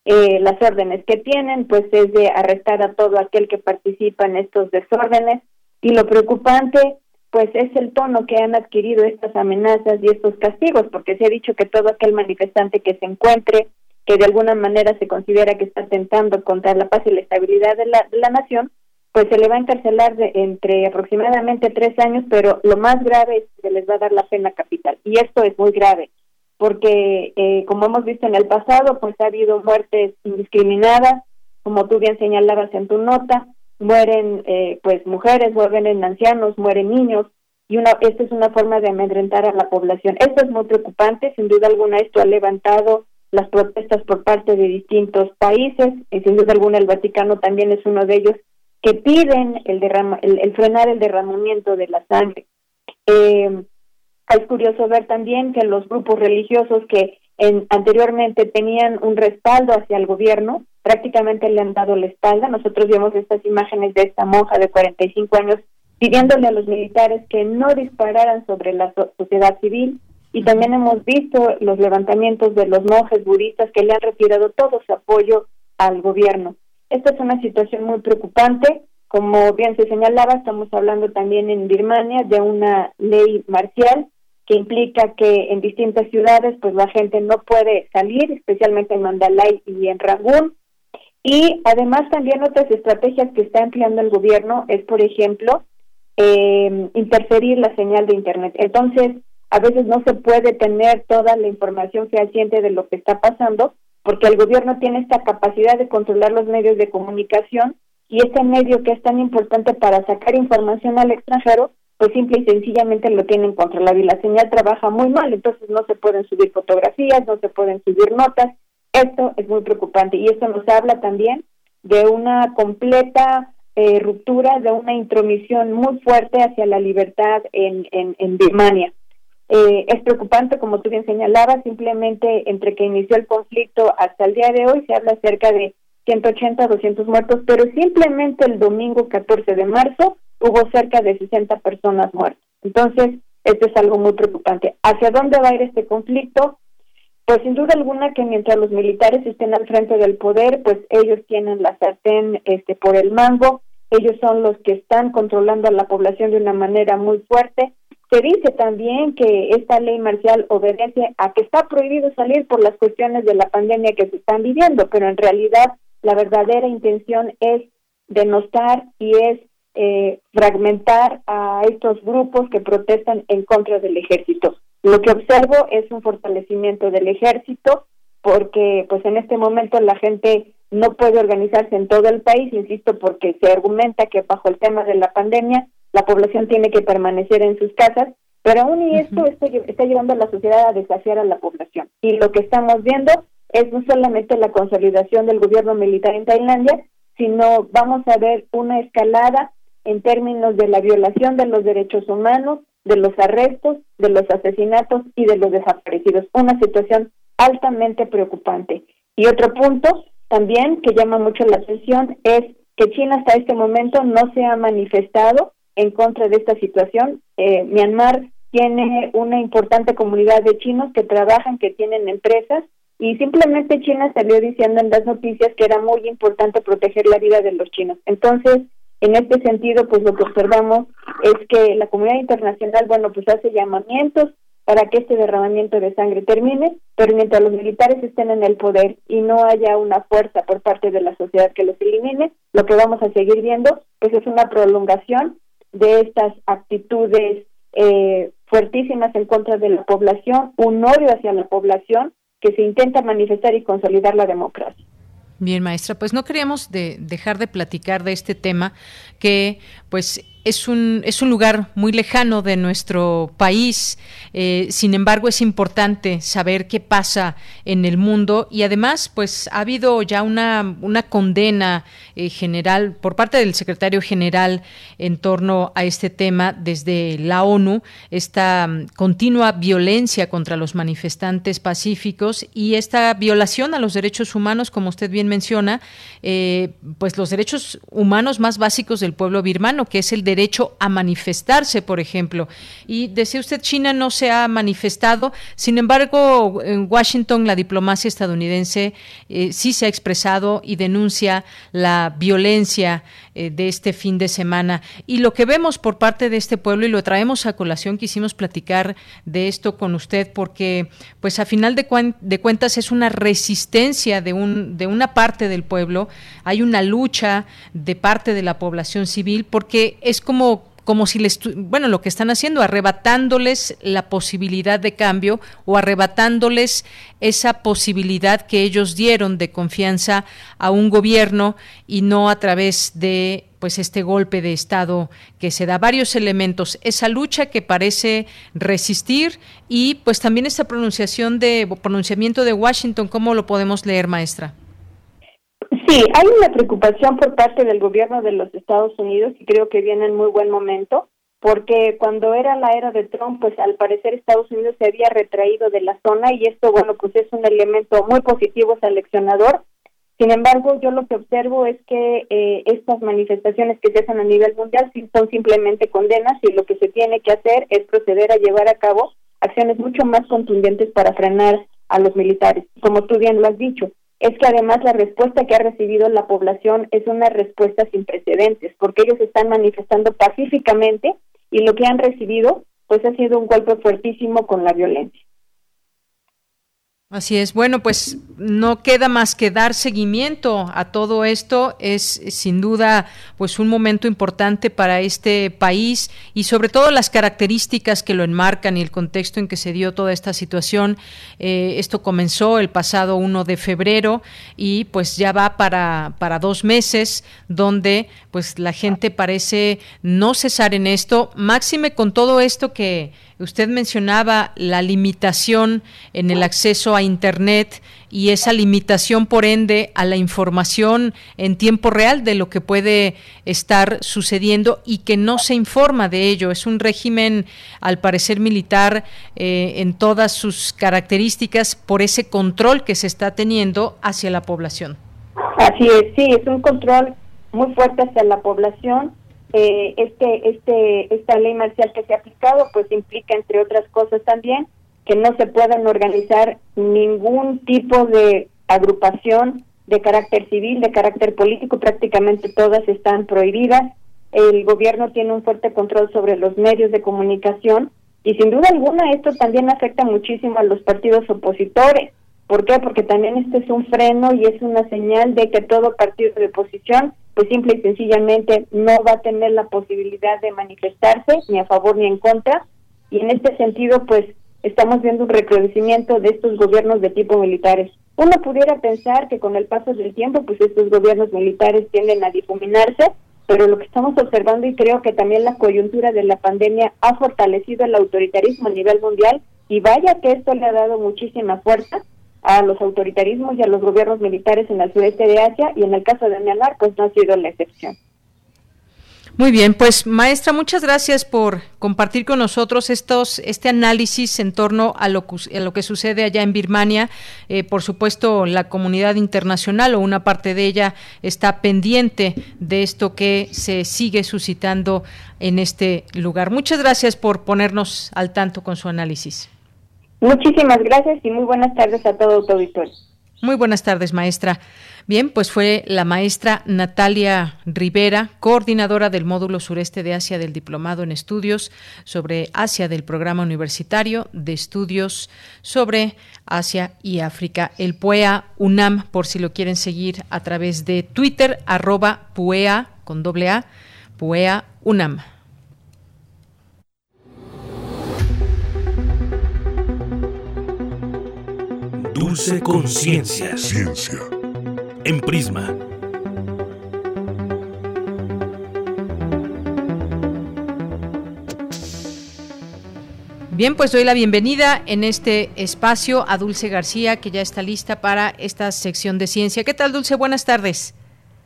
Eh, las órdenes que tienen pues es de arrestar a todo aquel que participa en estos desórdenes y lo preocupante pues es el tono que han adquirido estas amenazas y estos castigos porque se ha dicho que todo aquel manifestante que se encuentre que de alguna manera se considera que está atentando contra la paz y la estabilidad de la, de la nación pues se le va a encarcelar de entre aproximadamente tres años, pero lo más grave es que se les va a dar la pena capital. Y esto es muy grave, porque eh, como hemos visto en el pasado, pues ha habido muertes indiscriminadas, como tú bien señalabas en tu nota, mueren eh, pues mujeres, mueren ancianos, mueren niños, y una, esta es una forma de amedrentar a la población. Esto es muy preocupante, sin duda alguna esto ha levantado las protestas por parte de distintos países, y sin duda alguna el Vaticano también es uno de ellos, que piden el, derrama, el, frenar el derramamiento de la sangre. Eh, es curioso ver también que los grupos religiosos que en, anteriormente tenían un respaldo hacia el gobierno, prácticamente le han dado la espalda. Nosotros vemos estas imágenes de esta monja de 45 años pidiéndole a los militares que no dispararan sobre la sociedad civil y también hemos visto los levantamientos de los monjes budistas que le han retirado todo su apoyo al gobierno. Esta es una situación muy preocupante. Como bien se señalaba, estamos hablando también en Birmania de una ley marcial que implica que en distintas ciudades pues la gente no puede salir, especialmente en Mandalay y en Rangún. Y además también otras estrategias que está empleando el gobierno es, por ejemplo, eh, interferir la señal de Internet. Entonces, a veces no se puede tener toda la información fehaciente de lo que está pasando porque el gobierno tiene esta capacidad de controlar los medios de comunicación y este medio que es tan importante para sacar información al extranjero, pues simple y sencillamente lo tienen controlado y la señal trabaja muy mal, entonces no se pueden subir fotografías, no se pueden subir notas. Esto es muy preocupante y esto nos habla también de una completa eh, ruptura, de una intromisión muy fuerte hacia la libertad en, en, en Birmania. Eh, es preocupante, como tú bien señalabas, simplemente entre que inició el conflicto hasta el día de hoy se habla cerca de 180 a 200 muertos, pero simplemente el domingo 14 de marzo hubo cerca de 60 personas muertas. Entonces, esto es algo muy preocupante. ¿Hacia dónde va a ir este conflicto? Pues sin duda alguna que mientras los militares estén al frente del poder, pues ellos tienen la sartén este, por el mango, ellos son los que están controlando a la población de una manera muy fuerte, se dice también que esta ley marcial obedece a que está prohibido salir por las cuestiones de la pandemia que se están viviendo, pero en realidad la verdadera intención es denostar y es eh, fragmentar a estos grupos que protestan en contra del ejército. Lo que observo es un fortalecimiento del ejército porque pues en este momento la gente no puede organizarse en todo el país, insisto, porque se argumenta que bajo el tema de la pandemia la población tiene que permanecer en sus casas, pero aún y esto está, está llevando a la sociedad a desafiar a la población. Y lo que estamos viendo es no solamente la consolidación del gobierno militar en Tailandia, sino vamos a ver una escalada en términos de la violación de los derechos humanos, de los arrestos, de los asesinatos y de los desaparecidos. Una situación altamente preocupante. Y otro punto también que llama mucho la atención es que China hasta este momento no se ha manifestado en contra de esta situación. Eh, Myanmar tiene una importante comunidad de chinos que trabajan, que tienen empresas y simplemente China salió diciendo en las noticias que era muy importante proteger la vida de los chinos. Entonces, en este sentido, pues lo que observamos es que la comunidad internacional, bueno, pues hace llamamientos para que este derramamiento de sangre termine, pero mientras los militares estén en el poder y no haya una fuerza por parte de la sociedad que los elimine, lo que vamos a seguir viendo pues es una prolongación de estas actitudes eh, fuertísimas en contra de la población, un odio hacia la población que se intenta manifestar y consolidar la democracia. Bien, maestra, pues no queríamos de dejar de platicar de este tema que pues es un, es un lugar muy lejano de nuestro país, eh, sin embargo es importante saber qué pasa en el mundo y además pues ha habido ya una, una condena eh, general por parte del secretario general en torno a este tema desde la ONU, esta mm, continua violencia contra los manifestantes pacíficos y esta violación a los derechos humanos, como usted bien menciona, eh, pues los derechos humanos más básicos del pueblo birmano, que es el derecho a manifestarse, por ejemplo. Y decía usted, China no se ha manifestado, sin embargo, en Washington la diplomacia estadounidense eh, sí se ha expresado y denuncia la violencia eh, de este fin de semana. Y lo que vemos por parte de este pueblo, y lo traemos a colación, quisimos platicar de esto con usted, porque pues a final de, cuentas es una resistencia de, de una parte del pueblo, hay una lucha de parte de la población civil, porque es como como si les, bueno, lo que están haciendo, arrebatándoles la posibilidad de cambio o arrebatándoles esa posibilidad que ellos dieron de confianza a un gobierno y no a través de pues este golpe de estado que se da. Varios elementos. Esa lucha que parece resistir y pues también esta pronunciación de pronunciamiento de Washington. Cómo lo podemos leer maestra Sí, hay una preocupación por parte del gobierno de los Estados Unidos y creo que viene en muy buen momento, porque cuando era la era de Trump, pues al parecer Estados Unidos se había retraído de la zona y esto, bueno, pues es un elemento muy positivo seleccionador. Sin embargo, yo lo que observo es que eh, estas manifestaciones que se hacen a nivel mundial son simplemente condenas y lo que se tiene que hacer es proceder a llevar a cabo acciones mucho más contundentes para frenar a los militares. Como tú bien lo has dicho, es que además la respuesta que ha recibido la población es una respuesta sin precedentes, porque ellos están manifestando pacíficamente y lo que han recibido pues ha sido un golpe fuertísimo con la violencia. Así es. Bueno, pues no queda más que dar seguimiento a todo esto. Es sin duda pues un momento importante para este país y sobre todo las características que lo enmarcan y el contexto en que se dio toda esta situación. Eh, esto comenzó el pasado 1 de febrero y pues ya va para, para dos meses donde pues la gente parece no cesar en esto. Máxime con todo esto que Usted mencionaba la limitación en el acceso a Internet y esa limitación, por ende, a la información en tiempo real de lo que puede estar sucediendo y que no se informa de ello. Es un régimen, al parecer, militar eh, en todas sus características por ese control que se está teniendo hacia la población. Así es, sí, es un control muy fuerte hacia la población eh, este, este, esta ley marcial que se ha aplicado, pues implica, entre otras cosas también, que no se puedan organizar ningún tipo de agrupación de carácter civil, de carácter político, prácticamente todas están prohibidas. El gobierno tiene un fuerte control sobre los medios de comunicación y sin duda alguna esto también afecta muchísimo a los partidos opositores. ¿Por qué? Porque también este es un freno y es una señal de que todo partido de oposición pues simple y sencillamente no va a tener la posibilidad de manifestarse ni a favor ni en contra y en este sentido pues estamos viendo un recrudecimiento de estos gobiernos de tipo militares. Uno pudiera pensar que con el paso del tiempo pues estos gobiernos militares tienden a difuminarse, pero lo que estamos observando y creo que también la coyuntura de la pandemia ha fortalecido el autoritarismo a nivel mundial y vaya que esto le ha dado muchísima fuerza a los autoritarismos y a los gobiernos militares en el sureste de Asia y en el caso de Myanmar pues no ha sido la excepción. Muy bien, pues maestra, muchas gracias por compartir con nosotros estos, este análisis en torno a lo, a lo que sucede allá en Birmania. Eh, por supuesto, la comunidad internacional o una parte de ella está pendiente de esto que se sigue suscitando en este lugar. Muchas gracias por ponernos al tanto con su análisis. Muchísimas gracias y muy buenas tardes a todo tu auditorio. Muy buenas tardes, maestra. Bien, pues fue la maestra Natalia Rivera, coordinadora del módulo sureste de Asia del Diplomado en Estudios sobre Asia del Programa Universitario de Estudios sobre Asia y África, el PUEA UNAM, por si lo quieren seguir a través de Twitter, arroba PUEA con doble A, PUEA UNAM. Dulce Conciencia. Ciencia. En Prisma. Bien, pues doy la bienvenida en este espacio a Dulce García, que ya está lista para esta sección de ciencia. ¿Qué tal, Dulce? Buenas tardes.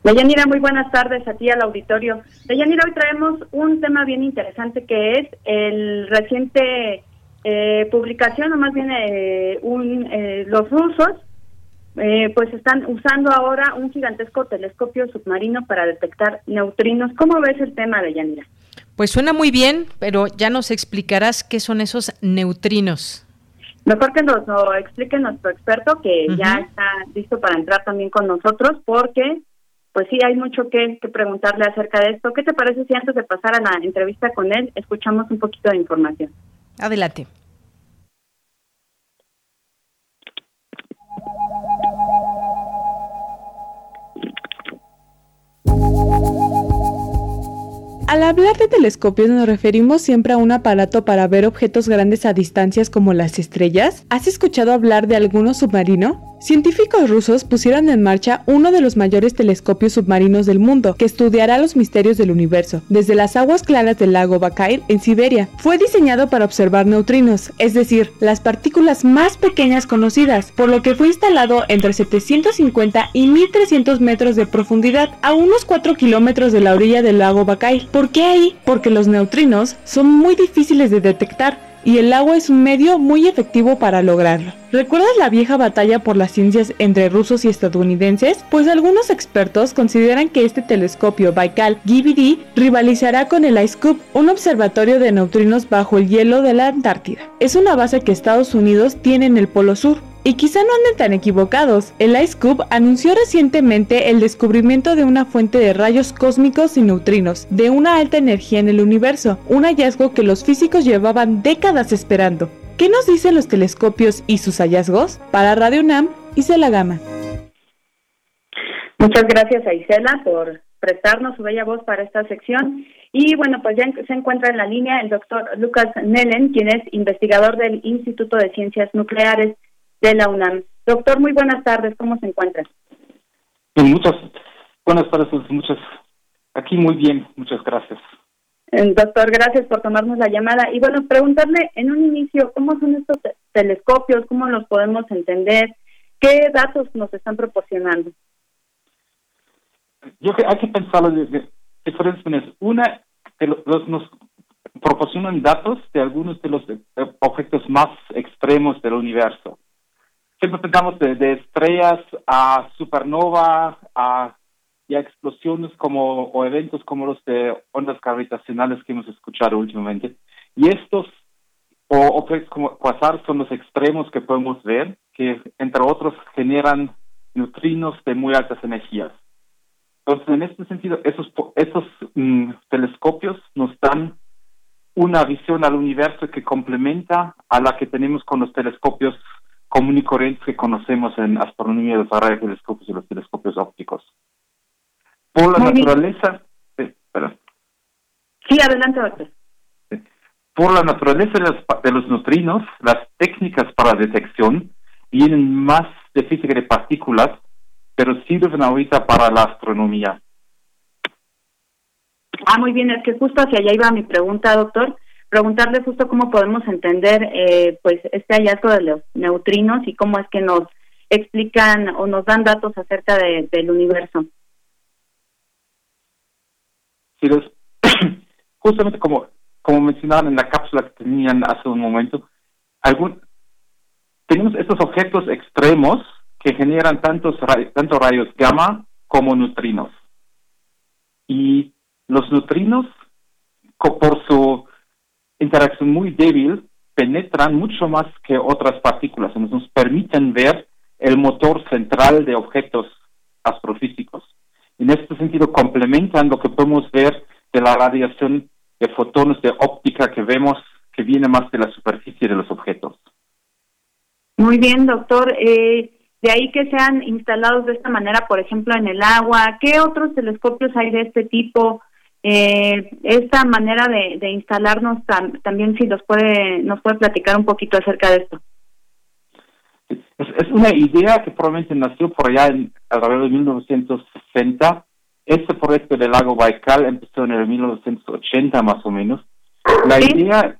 Deyanira, muy buenas tardes a ti al auditorio. Deyanira, hoy traemos un tema bien interesante que es el reciente eh, publicación, o más bien eh, un, eh, los rusos, pues están usando ahora un gigantesco telescopio submarino para detectar neutrinos. ¿Cómo ves el tema de Yanira? Pues suena muy bien, pero ya nos explicarás qué son esos neutrinos. Mejor que nos lo explique nuestro experto, que ya está listo para entrar también con nosotros, porque pues sí, hay mucho que, que, preguntarle acerca de esto. ¿Qué te parece si antes de pasar a la entrevista con él, escuchamos un poquito de información? Adelante. Al hablar de telescopios nos referimos siempre a un aparato para ver objetos grandes a distancias como las estrellas. ¿Has escuchado hablar de alguno submarino? Científicos rusos pusieron en marcha uno de los mayores telescopios submarinos del mundo, que estudiará los misterios del universo, desde las aguas claras del lago Bakair en Siberia. Fue diseñado para observar neutrinos, es decir, las partículas más pequeñas conocidas, por lo que fue instalado entre 750 y 1300 metros de profundidad, a unos 4 kilómetros de la orilla del lago Bakair. ¿Por qué ahí? Porque los neutrinos son muy difíciles de detectar y el agua es un medio muy efectivo para lograrlo. ¿Recuerdas la vieja batalla por las ciencias entre rusos y estadounidenses? Pues algunos expertos consideran que este telescopio Baikal GBD rivalizará con el IceCube, un observatorio de neutrinos bajo el hielo de la Antártida. Es una base que Estados Unidos tiene en el Polo Sur, y quizá no anden tan equivocados. El IceCube anunció recientemente el descubrimiento de una fuente de rayos cósmicos y neutrinos de una alta energía en el universo, un hallazgo que los físicos llevaban décadas esperando. ¿Qué nos dicen los telescopios y sus hallazgos? Para Radio UNAM, Isela Gama. Muchas gracias a Isela por prestarnos su bella voz para esta sección. Y bueno, pues ya se encuentra en la línea el doctor Lucas Nellen, quien es investigador del Instituto de Ciencias Nucleares de la UNAM. Doctor, muy buenas tardes, ¿cómo se encuentra? Pues muchas buenas tardes, muchas. Aquí muy bien, muchas gracias. Eh, doctor, gracias por tomarnos la llamada. Y bueno, preguntarle en un inicio, ¿cómo son estos telescopios? ¿Cómo los podemos entender? ¿Qué datos nos están proporcionando? Yo creo que hay que pensarlo de, diferentes maneras. Una, que los, nos proporcionan datos de algunos de los eh, objetos más extremos del universo siempre pensamos de, estrellas a supernova, a, y a explosiones como, o eventos como los de ondas gravitacionales que hemos escuchado últimamente. Y estos o objetos como quasar son los extremos que podemos ver, que entre otros generan neutrinos de muy altas energías. Entonces, en este sentido, esos, esos mm, telescopios nos dan una visión al universo que complementa a la que tenemos con los telescopios común y corriente que conocemos en astronomía de los telescopios y los telescopios ópticos. Por la naturaleza, sí, adelante, doctor. Por la naturaleza de los, neutrinos, las técnicas para detección vienen más de física de partículas, pero sirven ahorita para la astronomía. Ah, muy bien, es que justo hacia allá iba mi pregunta, doctor preguntarle justo cómo podemos entender eh, pues este hallazgo de los neutrinos y cómo es que nos explican o nos dan datos acerca del universo. Sí, los, *coughs* justamente como, como mencionaban en la cápsula que tenían hace un momento, algún, tenemos estos objetos extremos que generan tantos tanto rayos gamma como neutrinos. Y los neutrinos, por su interacción muy débil, penetran mucho más que otras partículas, nos permiten ver el motor central de objetos astrofísicos. En este sentido, complementan lo que podemos ver de la radiación de fotones de óptica que vemos que viene más de la superficie de los objetos. Muy bien, doctor. Eh, de ahí que sean instalados de esta manera, por ejemplo, en el agua. ¿Qué otros telescopios hay de este tipo? Eh, esta manera de, instalarnos también si nos puede nos puede platicar un poquito acerca de esto. Es, una idea que probablemente nació por allá en alrededor de 1960. Este proyecto del lago Baikal empezó en el 1980 más o menos. La idea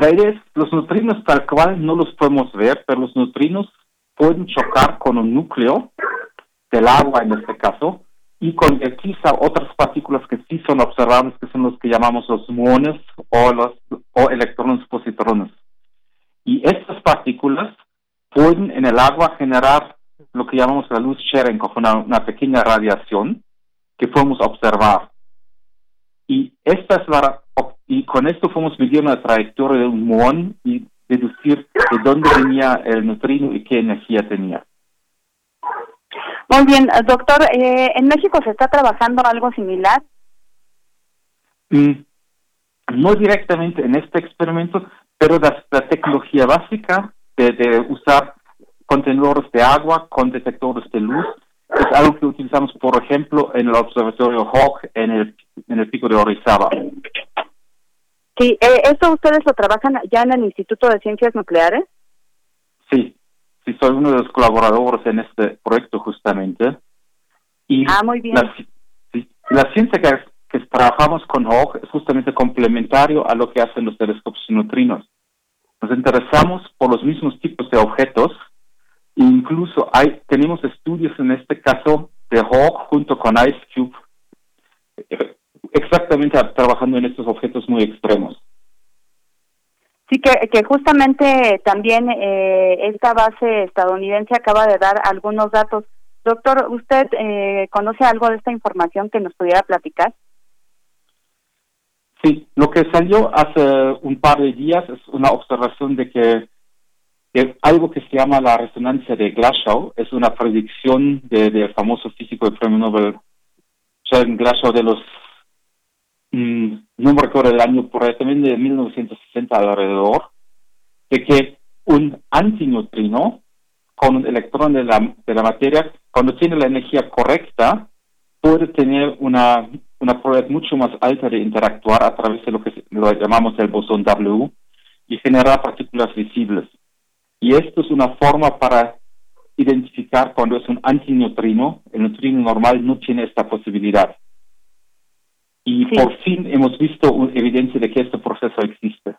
la idea es los neutrinos tal cual no los podemos ver, pero los neutrinos pueden chocar con un núcleo del agua en este caso y convertirse a otras partículas que sí son observables, que son los que llamamos los muones o los o electrones positrones. Y estas partículas pueden en el agua generar lo que llamamos la luz Cherenkov, una, una pequeña radiación que podemos observar. Y esta es la y con esto fuimos medir la trayectoria de un muón y deducir de dónde venía el neutrino y qué energía tenía. Muy bien, doctor, eh, ¿en México se está trabajando algo similar? Mm, no directamente en este experimento, pero la, tecnología básica de, usar contenedores de agua con detectores de luz es algo que utilizamos, por ejemplo, en el observatorio Hawk en el, en el pico de Orizaba. Sí, eh, ¿eso ustedes lo trabajan ya en el Instituto de Ciencias Nucleares? Sí, sí, soy uno de los colaboradores en este proyecto justamente. Y ah, muy bien. La, la ciencia que, que trabajamos con Hawk es justamente complementario a lo que hacen los telescopios neutrinos. Nos interesamos por los mismos tipos de objetos e incluso hay tenemos estudios en este caso de Hawk junto con IceCube exactamente trabajando en estos objetos muy extremos. Sí, que, que justamente también eh, esta base estadounidense acaba de dar algunos datos. Doctor, ¿usted eh, conoce algo de esta información que nos pudiera platicar? Sí, lo que salió hace un par de días es una observación de que, algo que se llama la resonancia de Glashow es una predicción del famoso físico de premio Nobel Sheldon Glashow de los no me recuerdo el año, por ahí también de 1960 alrededor, de que un antineutrino con un electrón de la, de la materia, cuando tiene la energía correcta, puede tener una, una probabilidad mucho más alta de interactuar a través de lo que llamamos el bosón W y generar partículas visibles. Y esto es una forma para identificar cuando es un antineutrino, el neutrino normal no tiene esta posibilidad y por fin hemos visto evidencia de que este proceso existe.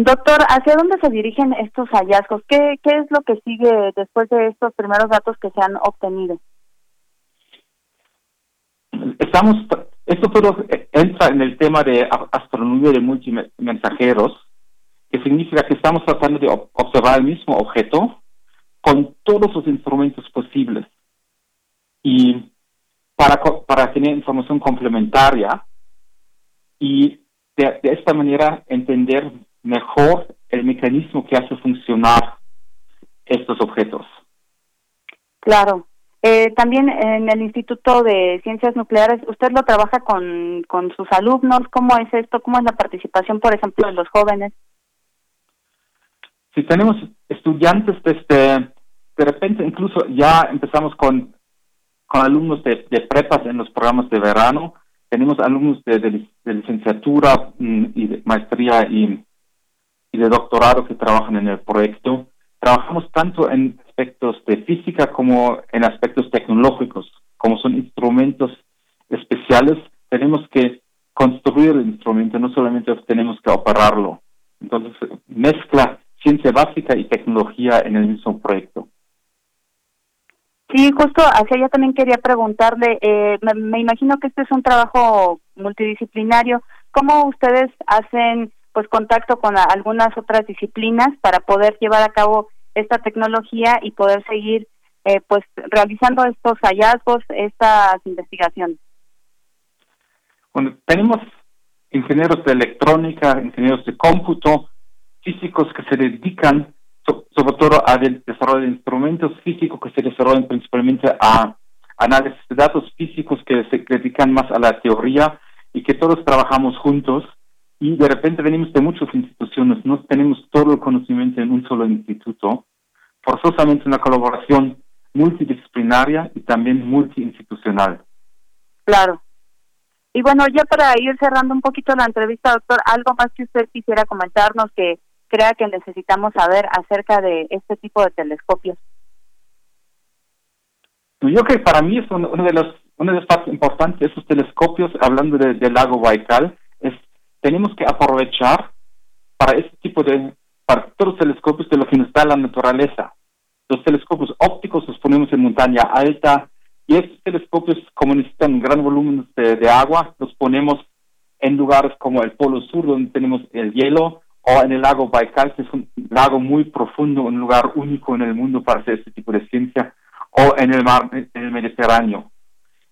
Doctor, ¿hacia dónde se dirigen estos hallazgos? ¿Qué, ¿Qué es lo que sigue después de estos primeros datos que se han obtenido? Estamos, esto todo entra en el tema de astronomía de multimensajeros, que significa que estamos tratando de observar el mismo objeto con todos los instrumentos posibles. Y para, para tener información complementaria y de, esta manera entender mejor el mecanismo que hace funcionar estos objetos. Claro. Eh, también en el Instituto de Ciencias Nucleares, ¿usted lo trabaja con, con sus alumnos? ¿Cómo es esto? ¿Cómo es la participación, por ejemplo, de los jóvenes? Si tenemos estudiantes desde, de repente incluso ya empezamos con con alumnos de, prepas en los programas de verano, tenemos alumnos de, licenciatura mm, y de maestría y, de doctorado que trabajan en el proyecto. Trabajamos tanto en aspectos de física como en aspectos tecnológicos. Como son instrumentos especiales, tenemos que construir el instrumento, no solamente tenemos que operarlo. Entonces, mezcla ciencia básica y tecnología en el mismo proyecto. Sí, justo hacia allá también quería preguntarle, eh, me, imagino que este es un trabajo multidisciplinario. ¿Cómo ustedes hacen pues contacto con algunas otras disciplinas para poder llevar a cabo esta tecnología y poder seguir eh, pues realizando estos hallazgos, estas investigaciones? Bueno, tenemos ingenieros de electrónica, ingenieros de cómputo, físicos que se dedican sobre todo al desarrollo de instrumentos físicos que se desarrollan principalmente a análisis de datos físicos que se dedican más a la teoría y que todos trabajamos juntos y de repente venimos de muchas instituciones, no tenemos todo el conocimiento en un solo instituto, forzosamente una colaboración multidisciplinaria y también multiinstitucional. Claro. Y bueno, ya para ir cerrando un poquito la entrevista, doctor, algo más que usted quisiera comentarnos que crea que necesitamos saber acerca de este tipo de telescopios. Yo creo que para mí es uno, de los una de las partes importantes de esos telescopios, hablando del lago Baikal, es tenemos que aprovechar para este tipo de, para todos los telescopios de lo que nos da la naturaleza. Los telescopios ópticos los ponemos en montaña alta y estos telescopios, como necesitan gran volumen de agua, los ponemos en lugares como el Polo Sur, donde tenemos el hielo, o en el lago Baikal, que es un lago muy profundo, un lugar único en el mundo para hacer este tipo de ciencia, o en el mar, en el Mediterráneo.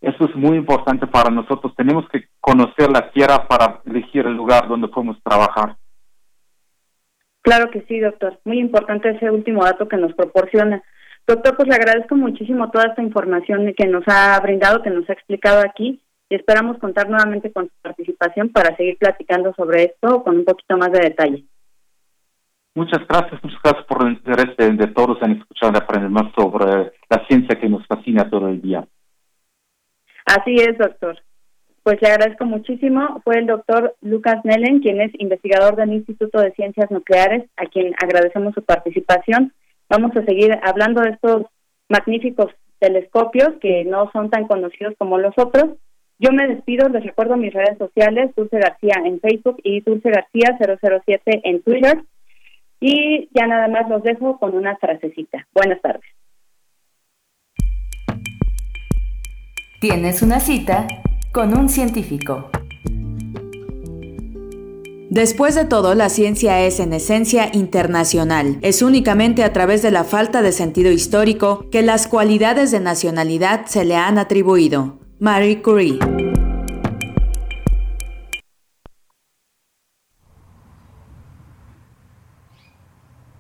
Eso es muy importante para nosotros. Tenemos que conocer la tierra para elegir el lugar donde podemos trabajar. Claro que sí, doctor. Muy importante ese último dato que nos proporciona. Doctor, pues le agradezco muchísimo toda esta información que nos ha brindado, que nos ha explicado aquí y esperamos contar nuevamente con su participación para seguir platicando sobre esto con un poquito más de detalle. Muchas gracias, muchas gracias por el interés de, todos en escuchar y aprender más sobre la ciencia que nos fascina todo el día. Así es, doctor. Pues le agradezco muchísimo. Fue el doctor Lucas Nellen, quien es investigador del Instituto de Ciencias Nucleares, a quien agradecemos su participación. Vamos a seguir hablando de estos magníficos telescopios que no son tan conocidos como los otros yo me despido, les recuerdo mis redes sociales, Dulce García en Facebook y Dulce García 007 en Twitter. Y ya nada más los dejo con una frasecita. Buenas tardes. Tienes una cita con un científico. Después de todo, la ciencia es en esencia internacional. Es únicamente a través de la falta de sentido histórico que las cualidades de nacionalidad se le han atribuido. Marie Curie.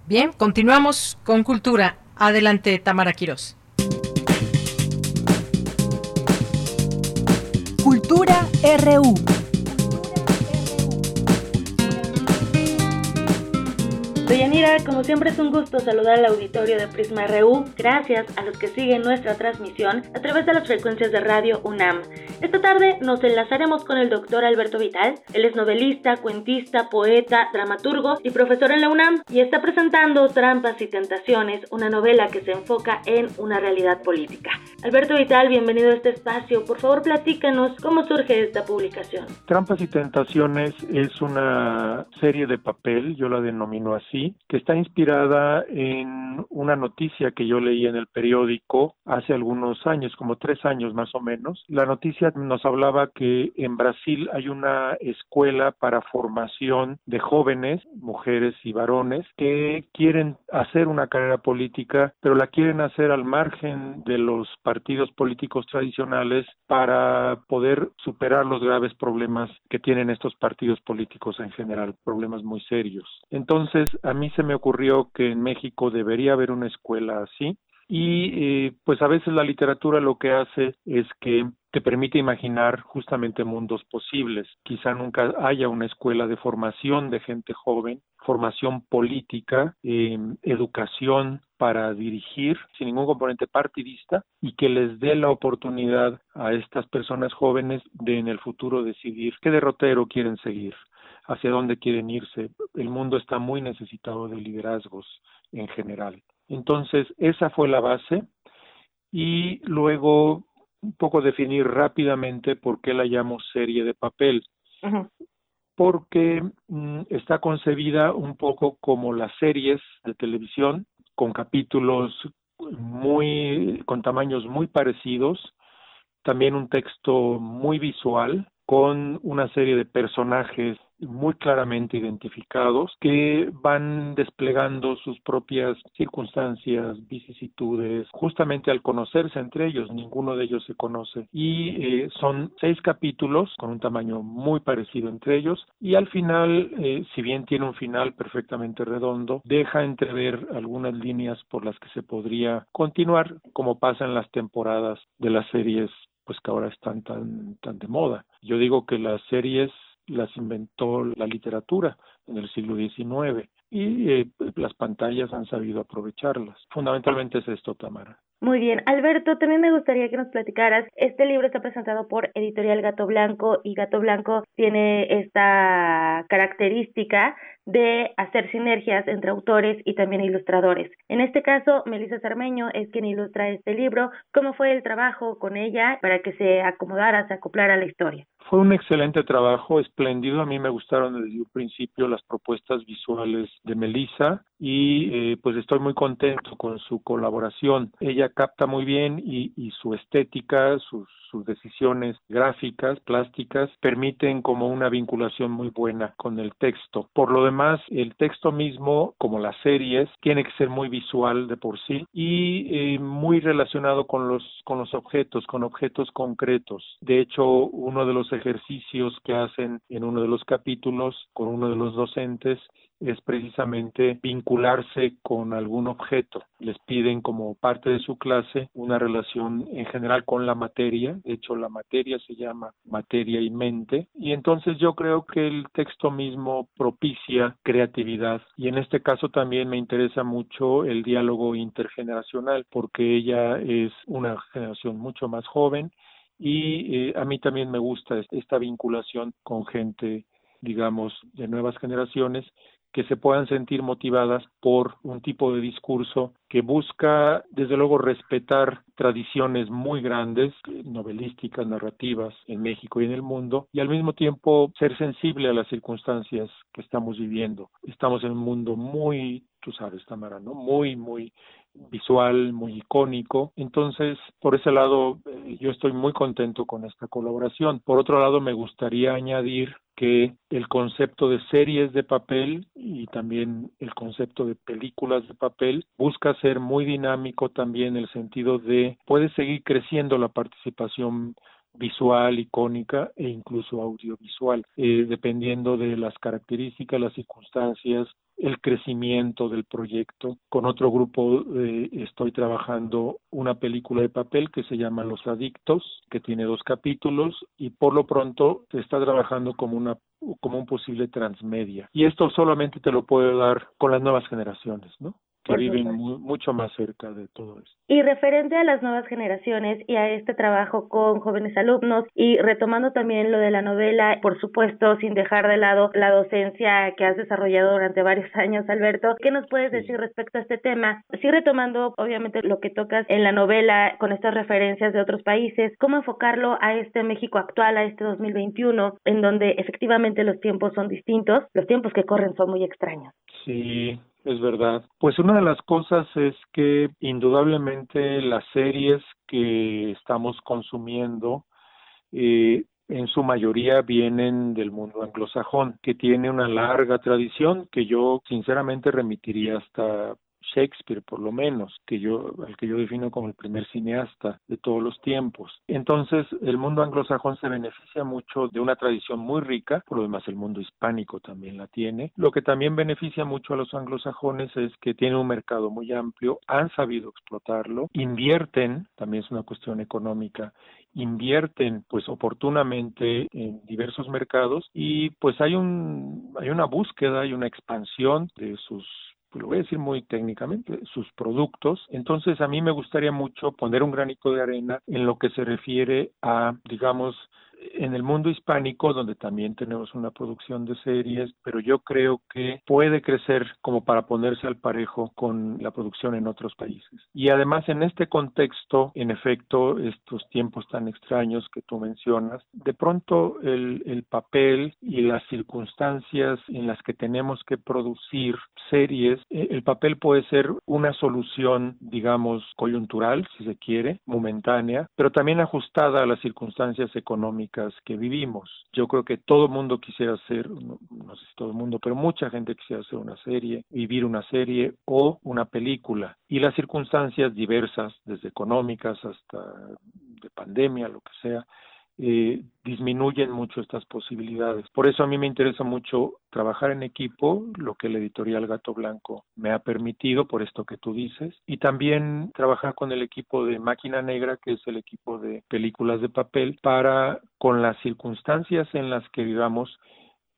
Bien, continuamos con cultura. Adelante, Tamara Quirós. Cultura RU. Yanira, como siempre es un gusto saludar al auditorio de Prisma RU, gracias a los que siguen nuestra transmisión a través de las frecuencias de radio UNAM. Esta tarde nos enlazaremos con el doctor Alberto Vital, él es novelista, cuentista, poeta, dramaturgo y profesor en la UNAM y está presentando Trampas y Tentaciones, una novela que se enfoca en una realidad política. Alberto Vital, bienvenido a este espacio, por favor platícanos cómo surge esta publicación. Trampas y Tentaciones es una serie de papel, yo la denomino así, que está inspirada en una noticia que yo leí en el periódico hace algunos años, como tres años más o menos. La noticia nos hablaba que en Brasil hay una escuela para formación de jóvenes, mujeres y varones, que quieren hacer una carrera política, pero la quieren hacer al margen de los partidos políticos tradicionales para poder superar los graves problemas que tienen estos partidos políticos en general, problemas muy serios. Entonces, a mí se me ocurrió que en México debería haber una escuela así y eh, pues a veces la literatura lo que hace es que te permite imaginar justamente mundos posibles. Quizá nunca haya una escuela de formación de gente joven, formación política, em, educación para dirigir sin ningún componente partidista y que les dé la oportunidad a estas personas jóvenes de en el futuro decidir qué derrotero quieren seguir hacia dónde quieren irse. El mundo está muy necesitado de liderazgos en general. Entonces, esa fue la base y luego un poco definir rápidamente por qué la llamo serie de papel. Porque mm, está concebida un poco como las series de televisión, con capítulos muy con tamaños muy parecidos, también un texto muy visual con una serie de personajes muy claramente identificados que van desplegando sus propias circunstancias, vicisitudes, justamente al conocerse entre ellos, ninguno de ellos se conoce. Y eh, son seis capítulos con un tamaño muy parecido entre ellos y al final, eh, si bien tiene un final perfectamente redondo, deja entrever algunas líneas por las que se podría continuar, como pasa en las temporadas de las series pues que ahora están tan tan de moda. Yo digo que las series las inventó la literatura en el siglo XIX y eh, las pantallas han sabido aprovecharlas. Fundamentalmente es esto, Tamara. Muy bien, Alberto, también me gustaría que nos platicaras. Este libro está presentado por Editorial Gato Blanco y Gato Blanco tiene esta característica de hacer sinergias entre autores y también ilustradores. En este caso, Melissa Cermeño es quien ilustra este libro. ¿Cómo fue el trabajo con ella para que se acomodara, se acoplara a la historia? Fue un excelente trabajo, espléndido. A mí me gustaron desde un principio las propuestas visuales de Melissa y eh, pues estoy muy contento con su colaboración. Ella capta muy bien y, y su estética, sus sus decisiones gráficas, plásticas, permiten como una vinculación muy buena con el texto. Por lo demás, el texto mismo, como las series, tiene que ser muy visual de por sí y eh, muy relacionado con los, con los objetos, con objetos concretos. De hecho, uno de los ejercicios que hacen en uno de los capítulos con uno de los docentes es precisamente vincularse con algún objeto. Les piden como parte de su clase una relación en general con la materia. De hecho, la materia se llama materia y mente. Y entonces yo creo que el texto mismo propicia creatividad. Y en este caso también me interesa mucho el diálogo intergeneracional porque ella es una generación mucho más joven y eh, a mí también me gusta esta vinculación con gente digamos, de nuevas generaciones que se puedan sentir motivadas por un tipo de discurso que busca, desde luego, respetar tradiciones muy grandes, novelísticas, narrativas en México y en el mundo, y al mismo tiempo ser sensible a las circunstancias que estamos viviendo. Estamos en un mundo muy, tú sabes, Tamara, ¿no? Muy, muy visual, muy icónico. Entonces, por ese lado, eh, yo estoy muy contento con esta colaboración. Por otro lado, me gustaría añadir que el concepto de series de papel y también el concepto de películas de papel busca ser muy dinámico también en el sentido de puede seguir creciendo la participación visual, icónica e incluso audiovisual, eh, dependiendo de las características, las circunstancias, el crecimiento del proyecto. Con otro grupo eh, estoy trabajando una película de papel que se llama Los Adictos, que tiene dos capítulos y por lo pronto se está trabajando como una como un posible transmedia. Y esto solamente te lo puedo dar con las nuevas generaciones, ¿no? Que viven mucho más cerca de todo esto. Y referente a las nuevas generaciones y a este trabajo con jóvenes alumnos y retomando también lo de la novela, por supuesto, sin dejar de lado la docencia que has desarrollado durante varios *laughs* años, Alberto, ¿qué nos puedes decir respecto a este tema? Sí retomando, obviamente, lo que tocas en la novela con estas referencias de otros países, ¿cómo enfocarlo a este México actual, a este 2021, en donde efectivamente los tiempos son distintos, los tiempos que corren son muy extraños? Sí, es verdad. Pues una de las cosas es que indudablemente las series que estamos consumiendo eh, en su mayoría vienen del mundo anglosajón, que tiene una larga tradición que yo sinceramente remitiría hasta Shakespeare, por lo menos, que yo, al que yo defino como el primer cineasta de todos los tiempos. Entonces, el mundo anglosajón se beneficia mucho de una tradición muy rica, por lo demás el mundo hispánico también la tiene. Lo que también beneficia mucho a los anglosajones es que tienen un mercado muy amplio, han sabido explotarlo, invierten, también es una cuestión económica, invierten pues oportunamente en diversos mercados y pues hay un hay una búsqueda y una expansión de sus lo voy a decir muy técnicamente, sus productos. Entonces, a mí me gustaría mucho poner un granito de arena en lo que se refiere a, digamos, en el mundo hispánico, donde también tenemos una producción de series, pero yo creo que puede crecer como para ponerse al parejo con la producción en otros países. Y además en este contexto, en efecto, estos tiempos tan extraños que tú mencionas, de pronto el, el papel y las circunstancias en las que tenemos que producir series, eh, el papel puede ser una solución, digamos, coyuntural, si se quiere, momentánea, pero también ajustada a las circunstancias económicas que vivimos. Yo creo que todo el mundo quisiera hacer, no, sé si todo el mundo, pero mucha gente quisiera hacer una serie, vivir una serie o una película. Y las circunstancias diversas, desde económicas hasta de pandemia, lo que sea, eh, disminuyen mucho estas posibilidades. Por eso a mí me interesa mucho trabajar en equipo, lo que el editorial Gato Blanco me ha permitido, por esto que tú dices, y también trabajar con el equipo de Máquina Negra, que es el equipo de películas de papel, para, con las circunstancias en las que vivamos,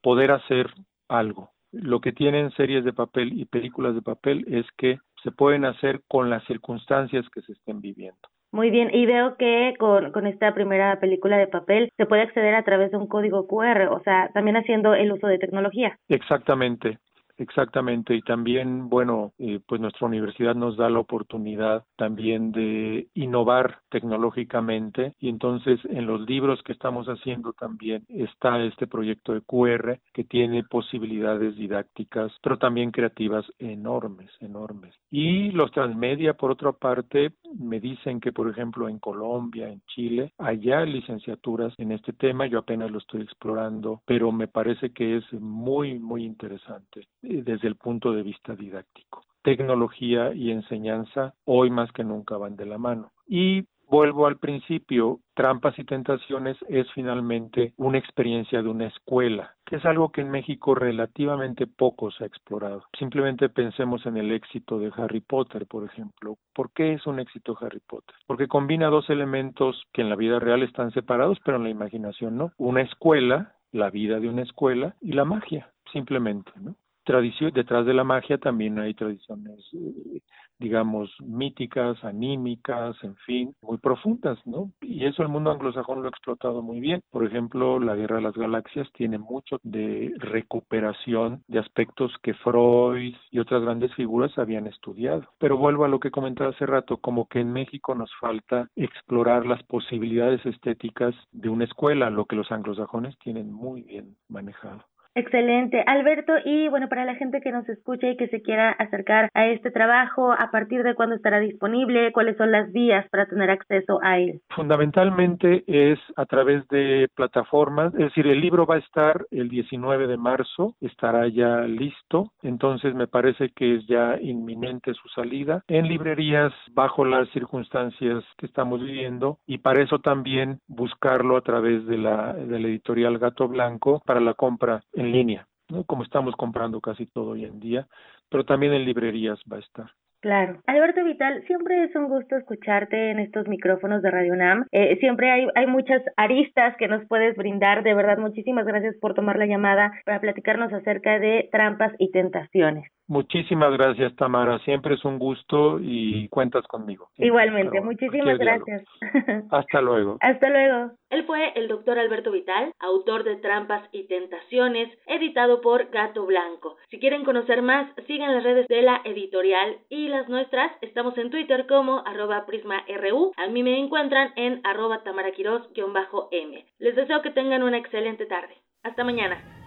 poder hacer algo. Lo que tienen series de papel y películas de papel es que se pueden hacer con las circunstancias que se estén viviendo. Muy bien, y veo que con, con esta primera película de papel se puede acceder a través de un código QR, o sea, también haciendo el uso de tecnología. Exactamente. Exactamente, y también, bueno, eh, pues nuestra universidad nos da la oportunidad también de innovar tecnológicamente y entonces en los libros que estamos haciendo también está este proyecto de QR que tiene posibilidades didácticas, pero también creativas enormes, enormes. Y los transmedia, por otra parte, me dicen que, por ejemplo, en Colombia, en Chile, allá licenciaturas en este tema, yo apenas lo estoy explorando, pero me parece que es muy, muy interesante. Eh, desde el punto de vista didáctico. Tecnología y enseñanza hoy más que nunca van de la mano. Y vuelvo al principio, Trampas y Tentaciones es finalmente una experiencia de una escuela, que es algo que en México relativamente poco se ha explorado. Simplemente pensemos en el éxito de Harry Potter, por ejemplo. ¿Por qué es un éxito Harry Potter? Porque combina dos elementos que en la vida real están separados, pero en la imaginación no. Una escuela, la vida de una escuela, y la magia, simplemente, ¿no? Tradición, detrás de la magia también hay tradiciones, eh, digamos, míticas, anímicas, en fin, muy profundas, ¿no? Y eso el mundo anglosajón lo ha explotado muy bien. Por ejemplo, la Guerra de las Galaxias tiene mucho de recuperación de aspectos que Freud y otras grandes figuras habían estudiado. Pero vuelvo a lo que comentaba hace rato, como que en México nos falta explorar las posibilidades estéticas de una escuela, lo que los anglosajones tienen muy bien manejado. Excelente, Alberto. Y bueno, para la gente que nos escucha y que se quiera acercar a este trabajo, ¿a partir de cuándo estará disponible? ¿Cuáles son las vías para tener acceso a él? Fundamentalmente es a través de plataformas, es decir, el libro va a estar el 19 de marzo, estará ya listo, entonces me parece que es ya inminente su salida en librerías bajo las circunstancias que estamos viviendo y para eso también buscarlo a través de la, de la editorial Gato Blanco para la compra línea, ¿no? como estamos comprando casi todo hoy en día, pero también en librerías va a estar. Claro. Alberto Vital, siempre es un gusto escucharte en estos micrófonos de Radio NAM. Eh, siempre hay, hay muchas aristas que nos puedes brindar. De verdad, muchísimas gracias por tomar la llamada para platicarnos acerca de trampas y tentaciones. Muchísimas gracias, Tamara. Siempre es un gusto y cuentas conmigo. Igualmente, muchísimas gracias. *laughs* Hasta luego. Hasta luego. Él fue el doctor Alberto Vital, autor de Trampas y Tentaciones, editado por Gato Blanco. Si quieren conocer más, sigan las redes de la editorial y las nuestras. Estamos en Twitter como arroba prisma.ru. A mí me encuentran en arroba tamaraquiros-m. Les deseo que tengan una excelente tarde. Hasta mañana.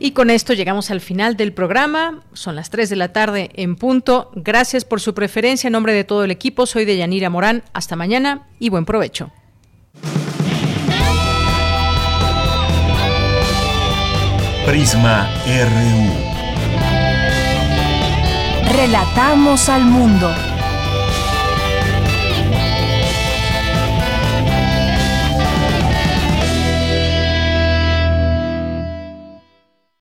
Y con esto llegamos al final del programa. Son las 3 de la tarde en punto. Gracias por su preferencia. En nombre de todo el equipo, soy de Yanira Morán. Hasta mañana y buen provecho. Prisma RU. Relatamos al mundo.